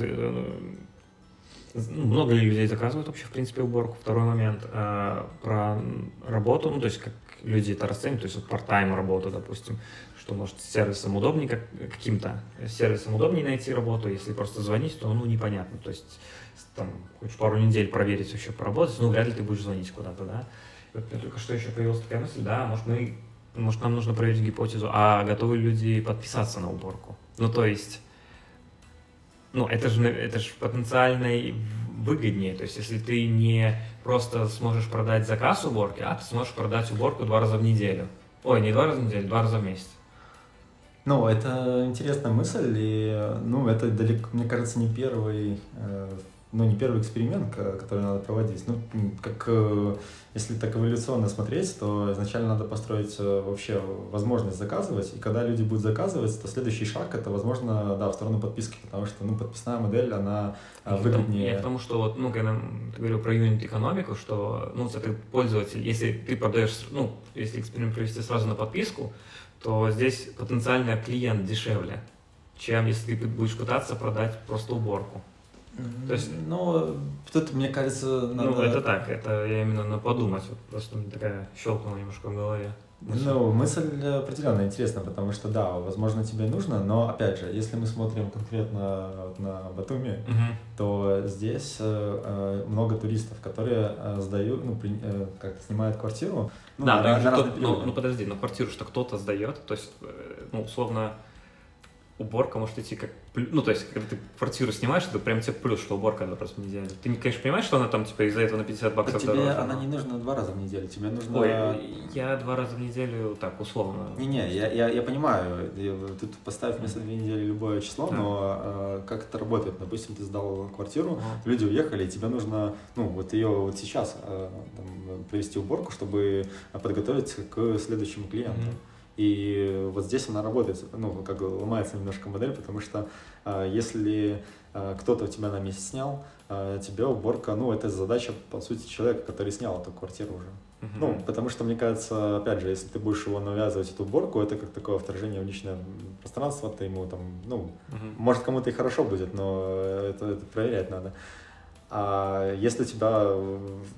много ли людей заказывают вообще, в принципе, уборку? Второй момент э, про работу, ну, то есть как люди это расценивают, то есть вот part-time работу, допустим, что, может, сервисом удобнее, как, каким-то сервисом удобнее найти работу, если просто звонить, то, ну, непонятно, то есть там хочешь пару недель проверить вообще поработать, ну, вряд ли ты будешь звонить куда-то, да. Вот только что еще появилась такая мысль, да, может, мы, может, нам нужно проверить гипотезу, а готовы люди подписаться на уборку? Ну, то есть ну, это же, это же потенциально выгоднее. То есть, если ты не просто сможешь продать заказ уборки, а ты сможешь продать уборку два раза в неделю. Ой, не два раза в неделю, два раза в месяц. Ну, это интересная мысль, и, ну, это далеко, мне кажется, не первый э, ну, не первый эксперимент, который надо проводить. Ну, как, э, если так эволюционно смотреть, то изначально надо построить э, вообще возможность заказывать, и когда люди будут заказывать, то следующий шаг это, возможно, да, в сторону подписки, потому что, ну, подписная модель, она э, выгоднее. Я к тому, что вот, ну, когда ты говорил про юнит-экономику, что, ну, ты пользователь, если ты продаешь, ну, если эксперимент провести сразу на подписку, то здесь потенциально клиент дешевле, чем если ты будешь пытаться продать просто уборку. То есть, ну, тут, мне кажется, ну, надо... Ну, это так, это я именно на подумать, вот просто такая щелкнула немножко в голове. Мысль. Ну, мысль определенно интересна, потому что, да, возможно, тебе нужно, но, опять же, если мы смотрим конкретно на Батуми, угу. то здесь э, э, много туристов, которые э, сдают, ну, при, э, как снимают квартиру. Ну, да, на, на, кто, ну, ну, подожди, на квартиру что кто-то сдает, то есть, э, ну, условно, уборка может идти как... Ну, то есть, когда ты квартиру снимаешь, это прям тебе плюс, что уборка это просто в неделю. Ты, конечно, понимаешь, что она там, типа, из-за этого на 50 баксов тебе дороже? она не нужна два раза в неделю, тебе нужно... Ой, я два раза в неделю, так, условно. Не-не, я, я, я понимаю, тут поставь вместо две недели любое число, да. но э, как это работает? Допустим, ты сдал квартиру, ага. люди уехали, и тебе нужно, ну, вот ее вот сейчас э, там, провести уборку, чтобы подготовиться к следующему клиенту. Mm-hmm. И вот здесь она работает, ну, как бы ломается немножко модель, потому что э, если э, кто-то у тебя на месяц снял, э, тебе уборка, ну, это задача, по сути, человека, который снял эту квартиру уже. Uh-huh. Ну, потому что, мне кажется, опять же, если ты будешь его навязывать, эту уборку, это как такое вторжение в личное пространство, ты ему там, ну, uh-huh. может, кому-то и хорошо будет, но это, это проверять надо. А если тебя,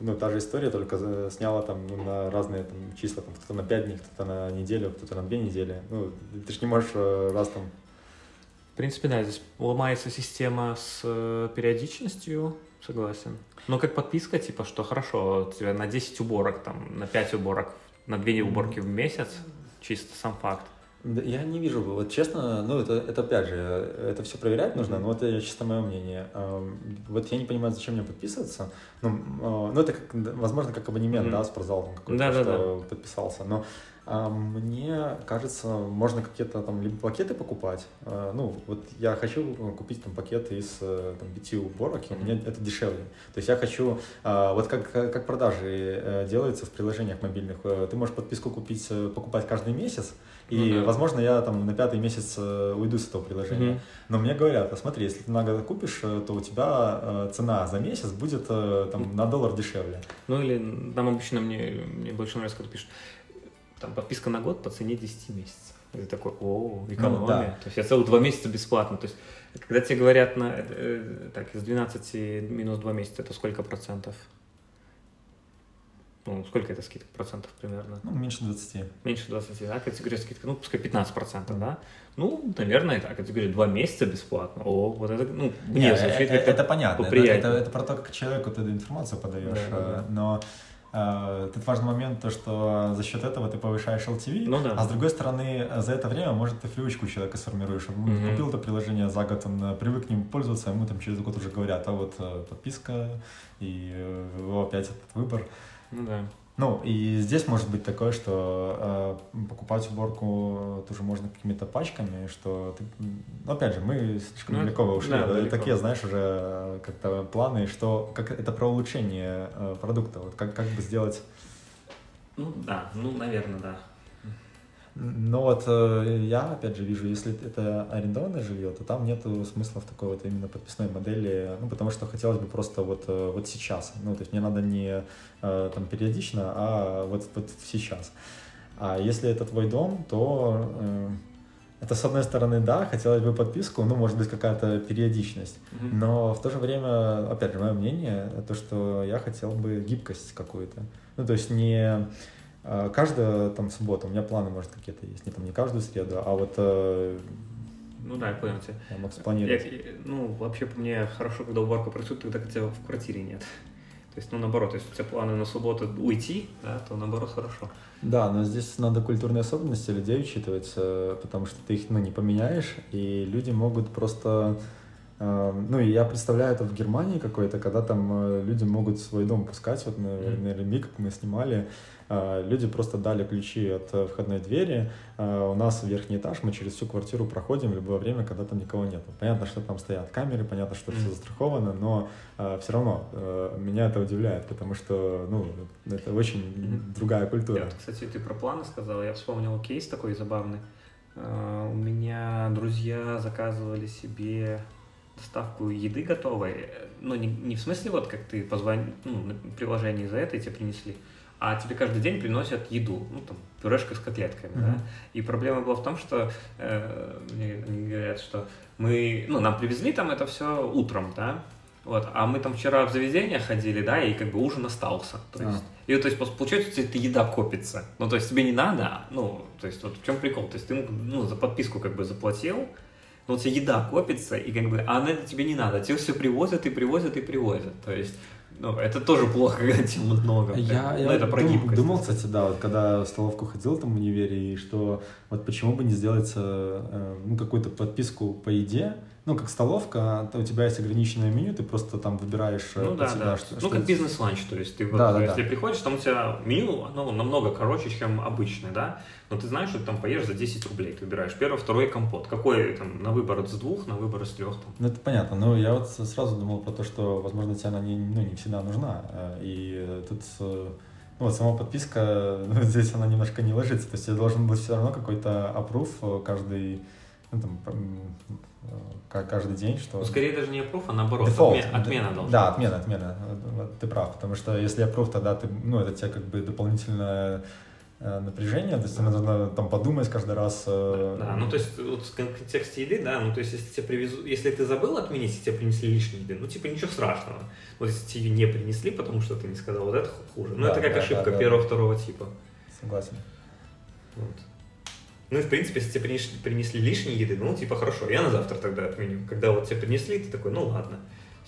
ну, та же история, только сняла там ну, на разные там, числа, там, кто-то на 5 дней, кто-то на неделю, кто-то на 2 недели, ну, ты же не можешь э, раз там... В принципе, да, здесь ломается система с э, периодичностью, согласен. Но как подписка, типа, что хорошо, у тебя на 10 уборок, там, на 5 уборок, на 2 уборки в месяц, чисто сам факт. Я не вижу, вот честно, ну это, это опять же, это все проверять нужно, но это чисто мое мнение. Вот я не понимаю, зачем мне подписываться. Ну, а, ну это как, возможно, как абонемент, mm-hmm. да, спортзал какой-то, да, что да, да. подписался. Но мне кажется, можно какие-то там либо пакеты покупать. А, ну, вот я хочу купить там пакеты из э, там, пяти уборок, и mm-hmm. мне это дешевле. То есть я хочу, а, вот как, как продажи э, делаются в приложениях мобильных, э, ты можешь подписку купить, покупать каждый месяц, и, да. возможно, я там на пятый месяц уйду с этого приложения. Mm-hmm. Но мне говорят, а смотри, если ты много купишь, то у тебя цена за месяц будет там на доллар дешевле. Ну или там обычно мне, мне больше нравится, когда пишут, там подписка на год по цене 10 месяцев. И ты такой, о, экономия. Ну, да. То есть я целых два месяца бесплатно. То есть когда тебе говорят, на, э, так, из 12 минус 2 месяца, это сколько процентов? Ну, сколько это скидка процентов примерно? Ну, меньше 20. Меньше 20, да, категория скидка, ну, пускай 15 процентов, да? Ну, наверное, так, категория 2 месяца бесплатно. О, вот это, ну, мне звучит это, это понятно, это, это, это про то, как человеку ты информацию подаешь, да, да, да. но Uh, тут важный момент, то, что за счет этого ты повышаешь LTV, ну, да. а с другой стороны, за это время, может, ты привычку у человека сформируешь. Он mm-hmm. купил это приложение за год, он э, привык к ним пользоваться, ему там через год уже говорят, а вот э, подписка, и его опять этот выбор. Ну да. Ну, и здесь может быть такое, что э, покупать уборку тоже можно какими-то пачками, что ты, ну, опять же, мы слишком ну, далеко ушли. Да, далеко. Такие, знаешь, уже как-то планы, что как это про улучшение э, продукта, вот как, как бы сделать. Ну да, ну, наверное, да. Но вот э, я, опять же, вижу, если это арендованное жилье, то там нет смысла в такой вот именно подписной модели, ну, потому что хотелось бы просто вот, э, вот сейчас. Ну, то есть мне надо не э, там периодично, а вот, вот сейчас. А если это твой дом, то это, с одной стороны, да, хотелось бы подписку, ну, может быть, какая-то периодичность. Mm-hmm. Но в то же время, опять же, мое мнение, то, что я хотел бы гибкость какую-то. Ну, то есть не каждая там суббота, у меня планы, может, какие-то есть, не там не каждую среду, а вот э, ну да, я понял тебя. Я мог спланировать. Я, ну, вообще, по мне, хорошо, когда уборка происходит, тогда хотя в квартире нет. То есть, ну, наоборот, если у тебя планы на субботу уйти, да, то наоборот хорошо. Да, но здесь надо культурные особенности людей учитывать, э, потому что ты их, ну, не поменяешь, и люди могут просто... Э, ну, и я представляю это в Германии какой-то, когда там люди могут свой дом пускать, вот, наверное, mm-hmm. как мы снимали, а, люди просто дали ключи от э, входной двери. У нас верхний этаж, мы через всю квартиру проходим в любое время, когда там никого нет. Понятно, что там стоят камеры, понятно, что все застраховано, но все равно э, меня это удивляет, потому что, ну, это очень другая культура. Нет, кстати, ты про планы сказал, я вспомнил кейс такой забавный. У меня друзья заказывали себе доставку еды готовой, ну, не, не в смысле вот, как ты позвонил, ну, на приложении за это и тебе принесли, а тебе каждый день приносят еду, ну там пюрешка с котлетками, mm-hmm. да. И проблема была в том, что э, мне они говорят, что мы, ну нам привезли там это все утром, да, вот, а мы там вчера в заведение ходили, да, и как бы ужин остался, то есть. А. И то есть получается, что эта еда копится. Ну, то есть тебе не надо, ну, то есть вот в чем прикол? То есть ты ну, за подписку как бы заплатил, но у тебя еда копится, и как бы, а она тебе не надо. Тебе все привозят и привозят и привозят. То есть ну, это тоже плохо, *laughs* когда тем много. Я, ну, я это про дум, думал, кстати, да, вот когда в столовку ходил там в универе, и что вот почему бы не сделать э, ну, какую-то подписку по еде, ну, как столовка, то у тебя есть ограниченное меню, ты просто там выбираешь э, ну, да, себя, да. Что, ну, что как бизнес-ланч, то есть ты да, вот, да, если да. приходишь, там у тебя меню, оно намного короче, чем обычное, да, но ты знаешь, что ты там поешь за 10 рублей, ты выбираешь первый, второй компот, какой там на выбор из двух, на выбор из трех там. Ну, это понятно, но я вот сразу думал про то, что, возможно, тебе она не, ну, не всегда нужна, э, и тут э, ну, вот сама подписка, *laughs* ну, здесь она немножко не ложится, то есть тебе должен быть все равно какой-то опруф каждый ну, там, каждый день, что... Ну, скорее даже не approve, а наоборот, Default. отмена, отмена должна Да, отмена, отмена. Ты прав, потому что если approve, тогда ты, ну, это тебе как бы дополнительное э, напряжение, то есть тебе нужно там подумать каждый раз. Э, да, ну то есть вот в контексте еды, да, ну то есть если тебе привезут, если ты забыл отменить, и тебе принесли лишней еды, ну типа ничего страшного. Вот если тебе ее не принесли, потому что ты не сказал, вот это хуже. Ну да, это как да, ошибка да, первого-второго да. типа. Согласен. Вот. Ну и, в принципе, если тебе принесли, принесли лишней еды, ну, типа, хорошо, я на завтра тогда отменю. Когда вот тебе принесли, ты такой, ну, ладно.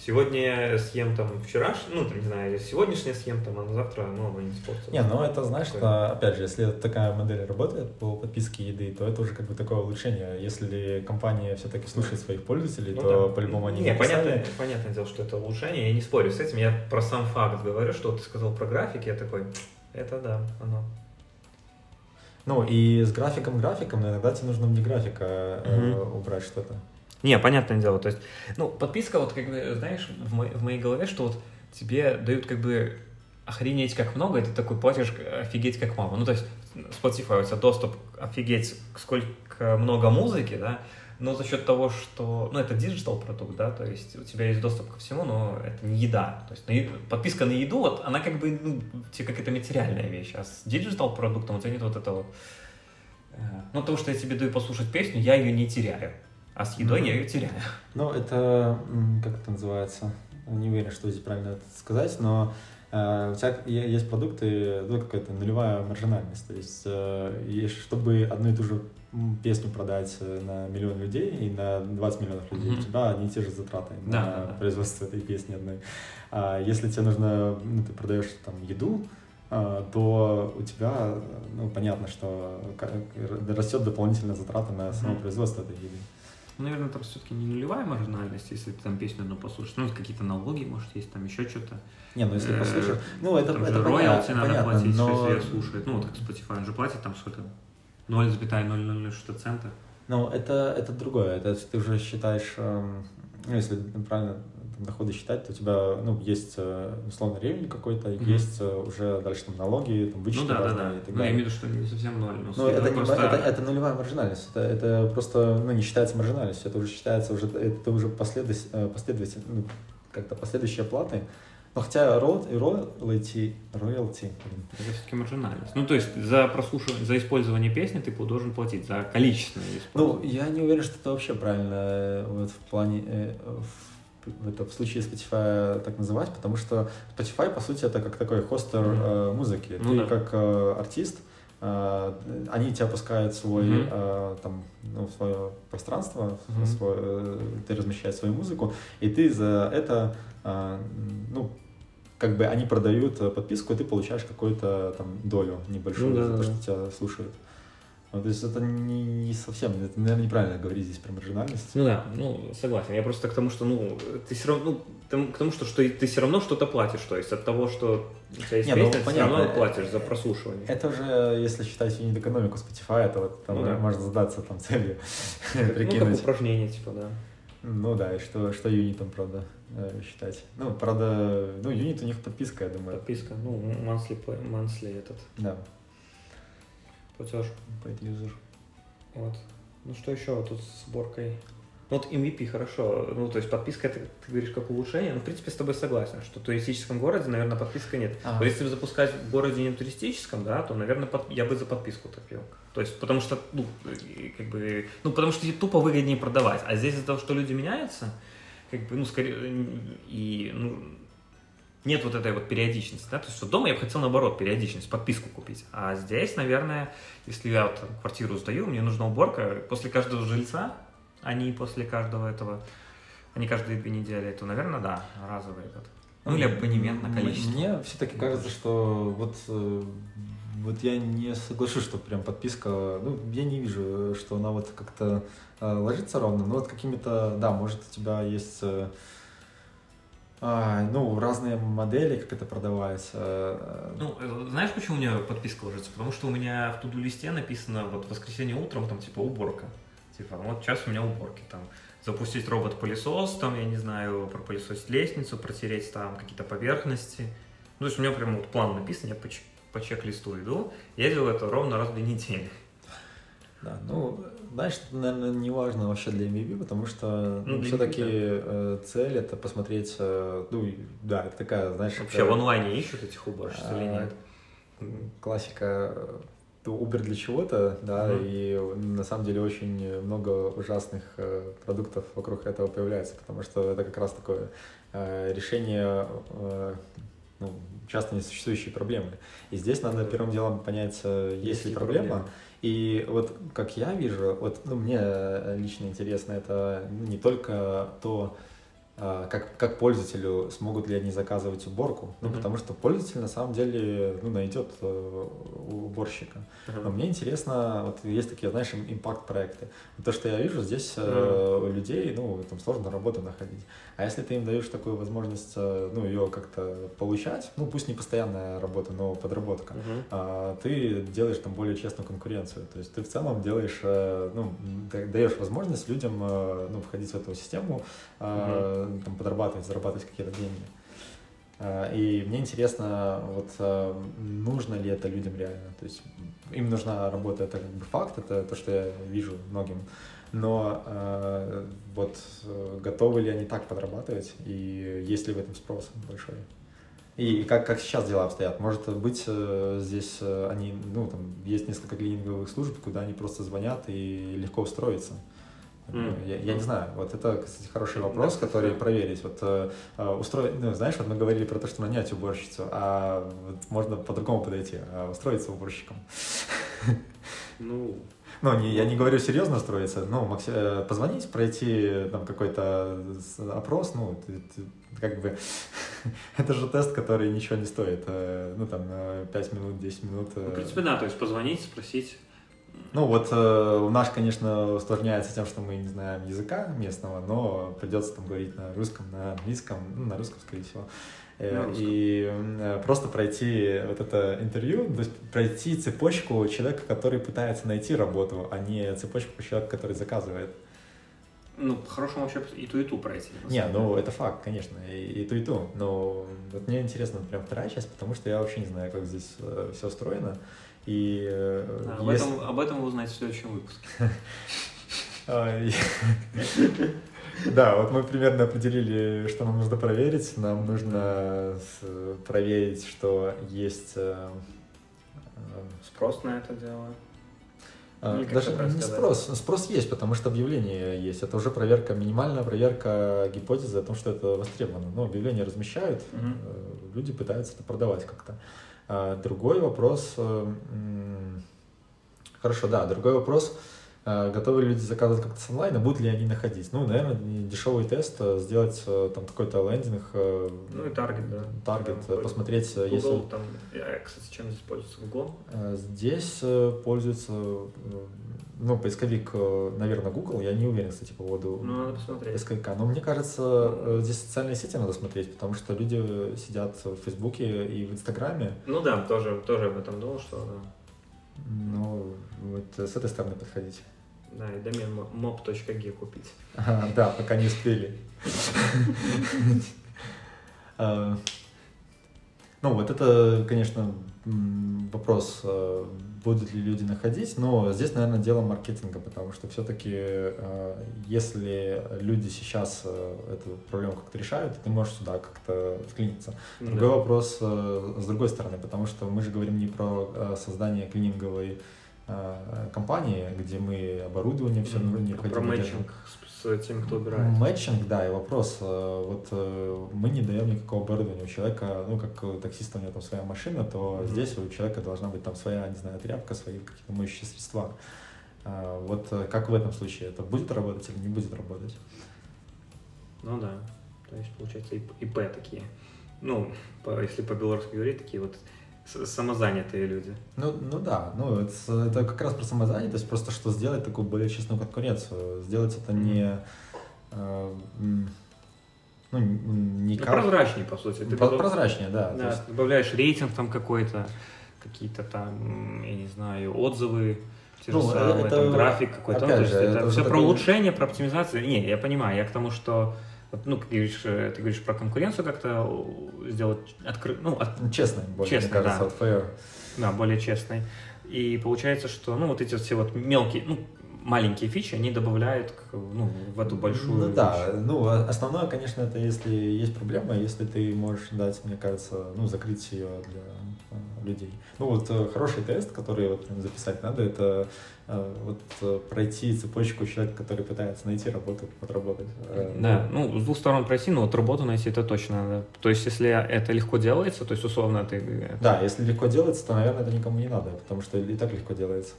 Сегодня съем там вчерашний, ну, там, не знаю, сегодняшнее съем там, а на завтра, ну, оно не испортится. Не, ну, это, знаешь, что, опять же, если такая модель работает по подписке еды, то это уже как бы такое улучшение. Если компания все-таки слушает своих пользователей, ну, то да. по-любому они не, понятно, понятное дело, что это улучшение, я не спорю с этим, я про сам факт говорю, что ты сказал про графики, я такой, это да, оно. Ну, и с графиком графиком иногда тебе нужно вне графика mm-hmm. убрать что-то. Не, понятное дело. То есть, ну, подписка, вот как бы, знаешь, в, мо- в моей голове, что вот тебе дают как бы охренеть как много, и ты такой платишь офигеть как мало. Ну, то есть, Spotify, у тебя доступ офигеть сколько много музыки, да, но за счет того, что, ну, это digital продукт, да, то есть у тебя есть доступ ко всему, но это не еда. То есть на, подписка на еду, вот она как бы, ну, тебе как это материальная вещь, а с digital продуктом у тебя нет вот этого, э, ну, того, что я тебе даю послушать песню, я ее не теряю, а с едой mm-hmm. я ее теряю. Ну, это, как это называется, не уверен, что здесь правильно это сказать, но Uh, у тебя есть продукты, ну, какая-то нулевая маржинальность. То есть, uh, чтобы одну и ту же песню продать э, на миллион людей и на 20 миллионов людей, mm-hmm. у тебя одни и те же затраты да, на да, да. производство этой песни одной. А если тебе нужно, ну, ты продаешь там еду, а, то у тебя, ну, понятно, что растет дополнительная затрата на само mm-hmm. производство этой еды. Ну, наверное, там все-таки не нулевая маржинальность, если ты там песню одну послушаешь. Ну, какие-то налоги, может, есть там еще что-то. Не, ну если послушаешь, ну это, там это же роялти надо платить, но... если слушает. Ну, так Spotify он же платит там сколько 0,00 что-то цента. Ну, это, это другое. Это ты уже считаешь, эм, ну, если правильно там, доходы считать, то у тебя, ну, есть, э, условно, ревень какой-то, mm-hmm. есть э, уже дальше там налоги, там, вычеты ну, да, разные да, да. и так ну, я имею в виду, что не совсем ноль. Но, но это, просто... это, это нулевая маржинальность. Это, это просто, ну, не считается маржинальностью, это уже считается, уже, это уже последовательно, э, последовательно ну, как-то последующие платы, но хотя роялти, роялти, это все-таки маржинальность. Ну, то есть за прослушивание, за использование песни ты должен платить, за количественное использование. Ну, я не уверен, что это вообще правильно э, вот в плане, э, в, это, в случае Spotify так называть, потому что Spotify, по сути, это как такой хостер mm-hmm. музыки. Ну, ты да. как артист, они тебя пускают в свой, mm-hmm. там, ну, в свое пространство, mm-hmm. в свой, ты размещаешь свою музыку, и ты за это ну, как бы они продают э, подписку, и ты получаешь какую-то там долю небольшую ну, да, за то, что тебя слушают. Ну, то есть это не, не совсем, это, наверное, неправильно говорить здесь про маржинальность. Ну да, ну согласен. Я просто к тому, что ну ты все равно, ну, к тому, что, что ты все равно что-то платишь, то есть от того, что у тебя есть не, песня, ну, ты понятно. все равно платишь за прослушивание. Это уже, если считать юнит экономику Spotify, то вот там ну, да. можно задаться там целью, прикинуть. Ну, как упражнение, типа, да. Ну да, и что, что юнитом, правда, э, считать. Ну, правда, ну, юнит у них подписка, я думаю. Подписка, ну, monthly, monthly этот. Да. Платеж. User. Вот. Ну, что еще тут с сборкой? Ну, вот MVP хорошо. Ну, то есть подписка, это, ты говоришь, как улучшение. Ну, в принципе, с тобой согласен, что в туристическом городе, наверное, подписка нет. Ага. Но если запускать в городе не туристическом, да, то, наверное, под, я бы за подписку топил. То есть, потому что, ну, как бы, ну, потому что тупо выгоднее продавать. А здесь из-за того, что люди меняются, как бы, ну, скорее, и, ну, нет вот этой вот периодичности, да, то есть что дома я бы хотел наоборот периодичность, подписку купить, а здесь, наверное, если я вот квартиру сдаю, мне нужна уборка после каждого жильца, не после каждого этого, не каждые две недели, то, наверное, да, разовый этот. Ну или абонемент на количество. Мне все-таки кажется, что вот э, вот я не соглашусь, что прям подписка, ну, я не вижу, что она вот как-то э, ложится ровно, но вот какими-то, да, может, у тебя есть, э, э, ну, разные модели, как это продавать. Э, ну, э, знаешь, почему у меня подписка ложится? Потому что у меня в туду-листе написано, вот, в воскресенье утром, там, типа, уборка. Типа, вот сейчас у меня уборки, там, запустить робот-пылесос, там, я не знаю, пропылесосить лестницу, протереть там какие-то поверхности. Ну, то есть у меня прям вот план написан, я по чек-листу иду, я делаю это ровно раз в две недели. Да, ну, знаешь, это, наверное, не важно вообще для MVP, потому что ну, ну все-таки да. Э, цель это посмотреть, э, ну, да, это такая, знаешь... Вообще это, в онлайне ищут этих уборщиц а, или нет? Классика Uber для чего-то, да, mm-hmm. и на самом деле очень много ужасных э, продуктов вокруг этого появляется, потому что это как раз такое э, решение э, ну, часто несуществующей проблемы. И здесь надо первым делом понять, есть, есть ли проблема. Проблемы. И вот как я вижу, вот ну, мне лично интересно, это не только то, как, как пользователю смогут ли они заказывать уборку. Ну, mm-hmm. потому что пользователь на самом деле ну, найдет э, уборщика. Mm-hmm. Но мне интересно, вот есть такие, знаешь, импакт-проекты. То, что я вижу, здесь mm-hmm. людей, ну, там сложно работу находить. А если ты им даешь такую возможность, э, ну, ее как-то получать, ну, пусть не постоянная работа, но подработка, mm-hmm. а, ты делаешь там более честную конкуренцию. То есть ты в целом делаешь, ну, даешь возможность людям, ну, входить в эту систему, mm-hmm там, подрабатывать, зарабатывать какие-то деньги. А, и мне интересно, вот а, нужно ли это людям реально. То есть им нужна работа, это как бы факт, это то, что я вижу многим. Но э, вот готовы ли они так подрабатывать, и есть ли в этом спрос большой? И как, как сейчас дела обстоят? Может быть, здесь они, ну, там, есть несколько клининговых служб, куда они просто звонят и легко устроиться. Mm. Я, я не знаю, вот это, кстати, хороший вопрос, да, который да. проверить. Вот э, э, устроить, ну, знаешь, вот мы говорили про то, что нанять уборщицу, а вот можно по-другому подойти, а устроиться уборщиком. Ну, ну, не, я не говорю серьезно устроиться, но макси... Э, позвонить, пройти там какой-то опрос, ну, ты, ты, как бы, *laughs* это же тест, который ничего не стоит, ну, там, 5 минут, 10 минут. Ну, в принципе, да, то есть позвонить, спросить, ну вот э, нас, конечно, усложняется тем, что мы не знаем языка местного, но придется там говорить на русском, на английском, ну, на русском, скорее всего. Э, и э, просто пройти вот это интервью, то есть пройти цепочку человека, который пытается найти работу, а не цепочку человека, который заказывает. Ну, по-хорошему вообще и ту, и ту пройти. Не, ну это факт, конечно, и, и ту, и ту. Но вот мне интересно прям вторая часть, потому что я вообще не знаю, как здесь э, все устроено. И э, да, об, этом, об этом вы узнаете в следующем выпуске. *laughs* *laughs* Да, вот мы примерно определили, что нам нужно проверить. Нам нужно проверить, что есть э, спрос на это дело. А, даже не спрос, спрос есть, потому что объявление есть. Это уже проверка, минимальная проверка гипотезы о том, что это востребовано. Но объявление размещают, угу. люди пытаются это продавать как-то. А, другой вопрос, э, хорошо, да, другой вопрос, а, готовы ли люди заказывать как-то с онлайна, будут ли они находить? Ну, наверное, дешевый тест, э, сделать э, там какой-то лендинг. Ну и таргет, да. Таргет, посмотреть, Google, если... там, кстати, чем здесь пользуется Google? Здесь пользуется ну, поисковик, э, наверное, Google, я не уверен, кстати, по поводу ну, надо посмотреть. поисковика. Но мне кажется, ну, здесь социальные сети надо смотреть, потому что люди сидят в Фейсбуке и в Инстаграме. Ну да, тоже, тоже об этом думал, что да. Ну, вот с этой стороны подходить. Да, и домен mob.g купить. А, да, пока не успели. *laughs* Ну, вот это, конечно, вопрос э, будут ли люди находить, но здесь, наверное, дело маркетинга, потому что все-таки, э, если люди сейчас э, эту проблему как-то решают, ты можешь сюда как-то вклиниться. Ну Другой да. вопрос с другой стороны, потому что мы же говорим не про создание клининговой компании, где мы оборудование все mm-hmm. необходимо. Про мэтчинг с тем, кто убирает. Мэтчинг, да, и вопрос, э, вот э, мы не даем никакого оборудования у человека, ну, как таксиста у него там своя машина, то mm-hmm. здесь у человека должна быть там своя, не знаю, тряпка, свои какие-то моющие средства. Вот э, как в этом случае, это будет работать или не будет работать? Ну да, то есть, получается, ИП такие, ну, по, если по-белорусски говорить, такие вот самозанятые люди. Ну, ну да, ну это, это как раз про самозанятость, просто что сделать такую более честную конкуренцию. Сделать это не... Э, ну, не ну, как... прозрачнее, по сути. Ты прозрачнее, да. да есть... Добавляешь рейтинг там какой-то, какие-то там, я не знаю, отзывы, те ну, же самые, это, там, график какой-то. Ну, опять же, это, это все про улучшение, про оптимизацию. Не, я понимаю, я к тому, что ну, как говоришь, э, ты говоришь про конкуренцию как-то сделать откры... ну, от... честной, более, честной, мне кажется, да. fair. Да, более честной. И получается, что, ну, вот эти вот все вот мелкие, ну, маленькие фичи, они добавляют ну, в эту большую Ну да, ну основное, конечно, это если есть проблема, если ты можешь дать, мне кажется, ну, закрыть ее для людей. Ну вот э, хороший тест, который вот записать надо, это э, вот пройти цепочку человека, который пытается найти работу, подработать. Да, ну с двух сторон пройти, но вот работу найти это точно надо. То есть если это легко делается, то есть условно ты... Да, если легко делается, то, наверное, это никому не надо, потому что и так легко делается.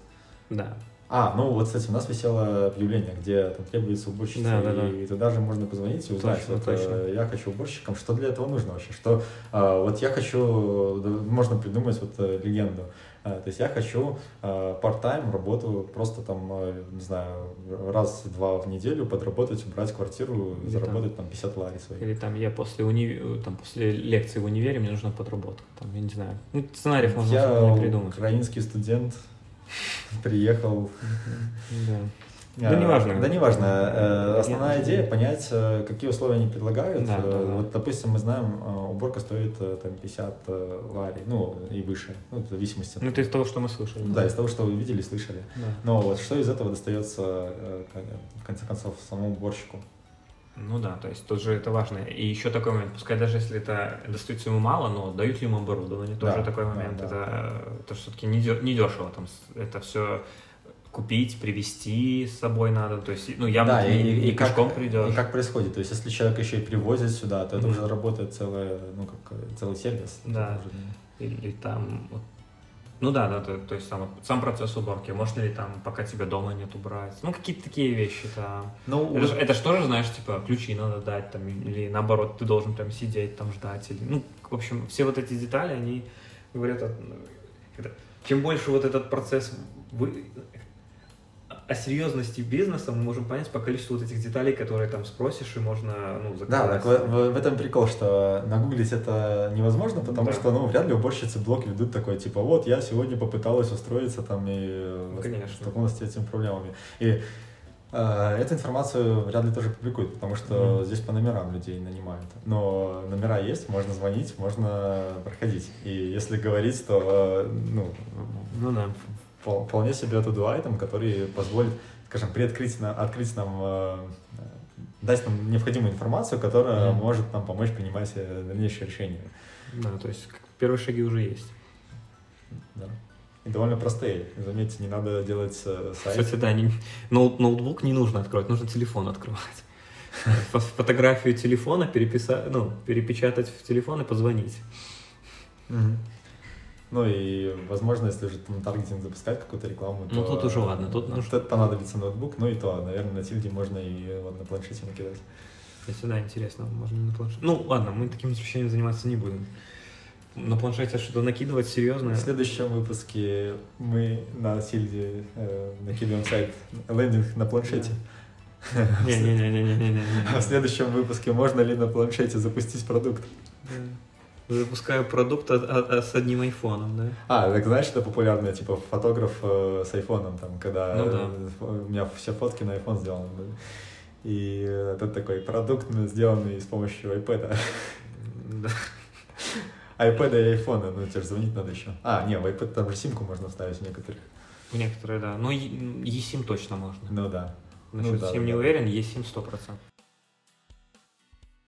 Да. А, ну вот, кстати, у нас висело объявление, где там требуется уборщица, да, да, и да. туда же можно позвонить и узнать, точно, вот, точно. Э, я хочу уборщиком, что для этого нужно вообще, что а, вот я хочу, можно придумать вот э, легенду, а, то есть я хочу а, part-time работу просто там, не знаю, раз-два в неделю подработать, убрать квартиру, или заработать там, там 50 лари своих. Или там я после, уни... там, после лекции в универе, мне нужна подработка, там, я не знаю, ну, сценариев можно я придумать. украинский студент, *laughs* приехал. Да. Да, не важно. Да, не важно. Э, основная идея понять, э, какие условия они предлагают. Да, да, да. Вот, допустим, мы знаем, э, уборка стоит там 50 лари, ну и выше, ну, в зависимости от... Ну, это из того, что мы слышали. Да, из того, что вы видели, слышали. Да. Но вот что из этого достается, в конце концов, самому уборщику? Ну да, то есть тут же это важно. И еще такой момент, пускай даже если это достается ему мало, но дают ли ему оборудование, тоже да, такой момент. Да, да. Это, это все-таки не дешево, там, это все купить, привезти с собой надо, то есть, ну, явно да, и, не, и пешком как, придешь. И как происходит, то есть, если человек еще и привозит сюда, то это mm-hmm. уже работает целое, ну, как целый сервис. Да, или, или там, вот, ну да, да, то, то есть сам, сам процесс уборки. Можно ли там, пока тебя дома нет, убрать? Ну, какие-то такие вещи там. Ну, это, это же тоже, знаешь, типа, ключи надо дать, там, или наоборот, ты должен прям сидеть, там, ждать. Или, ну, в общем, все вот эти детали, они говорят, это, чем больше вот этот процесс вы, о серьезности бизнеса мы можем понять по количеству вот этих деталей, которые там спросишь, и можно, ну, заказать. Да, так в, в, этом прикол, что нагуглить это невозможно, потому да. что, ну, вряд ли уборщицы блог ведут такой, типа, вот, я сегодня попыталась устроиться там и ну, Конечно. столкнулась с этими проблемами. И э, эту информацию вряд ли тоже публикуют, потому что mm-hmm. здесь по номерам людей нанимают. Но номера есть, можно звонить, можно проходить. И если говорить, то, э, ну, ну да вполне себе to-do item, который позволит, скажем, приоткрыть, открыть нам, э, дать нам необходимую информацию, которая mm. может нам помочь принимать э, дальнейшие решения. Да, то есть первые шаги уже есть. Да. И довольно простые. Заметьте, не надо делать э, сайт. Кстати, да, не, ноут, ноутбук не нужно открывать, нужно телефон открывать. *laughs* Фотографию телефона переписать, ну, перепечатать в телефон и позвонить. Ну и, возможно, если уже там таргетинг запускать какую-то рекламу, ну, то... тут уже ладно, тут нужно... Тут понадобится ноутбук, ну и то, наверное, на тильде можно и вот на планшете накидать. Если да, интересно, можно на планшете. Ну, ладно, мы таким изучением заниматься не будем. На планшете что-то накидывать серьезно. В следующем выпуске мы на Тильде э, накидываем сайт лендинг на планшете. *laughs* Не-не-не-не-не-не. А в следующем выпуске можно ли на планшете запустить продукт? Запускаю продукт а, с одним айфоном, да? А, так знаешь, это популярное, типа, фотограф э, с айфоном, там, когда ну, да. у меня все фотки на iPhone сделаны были. И это такой продукт, сделанный с помощью iPad. Да. iPad и iPhone, ну тебе же звонить надо еще. А, не, в iPad там же симку можно вставить в некоторых. В некоторые, да. Ну, eSIM точно можно. Ну да. Насчет ну, да, SIM да, не уверен, eSIM 100%.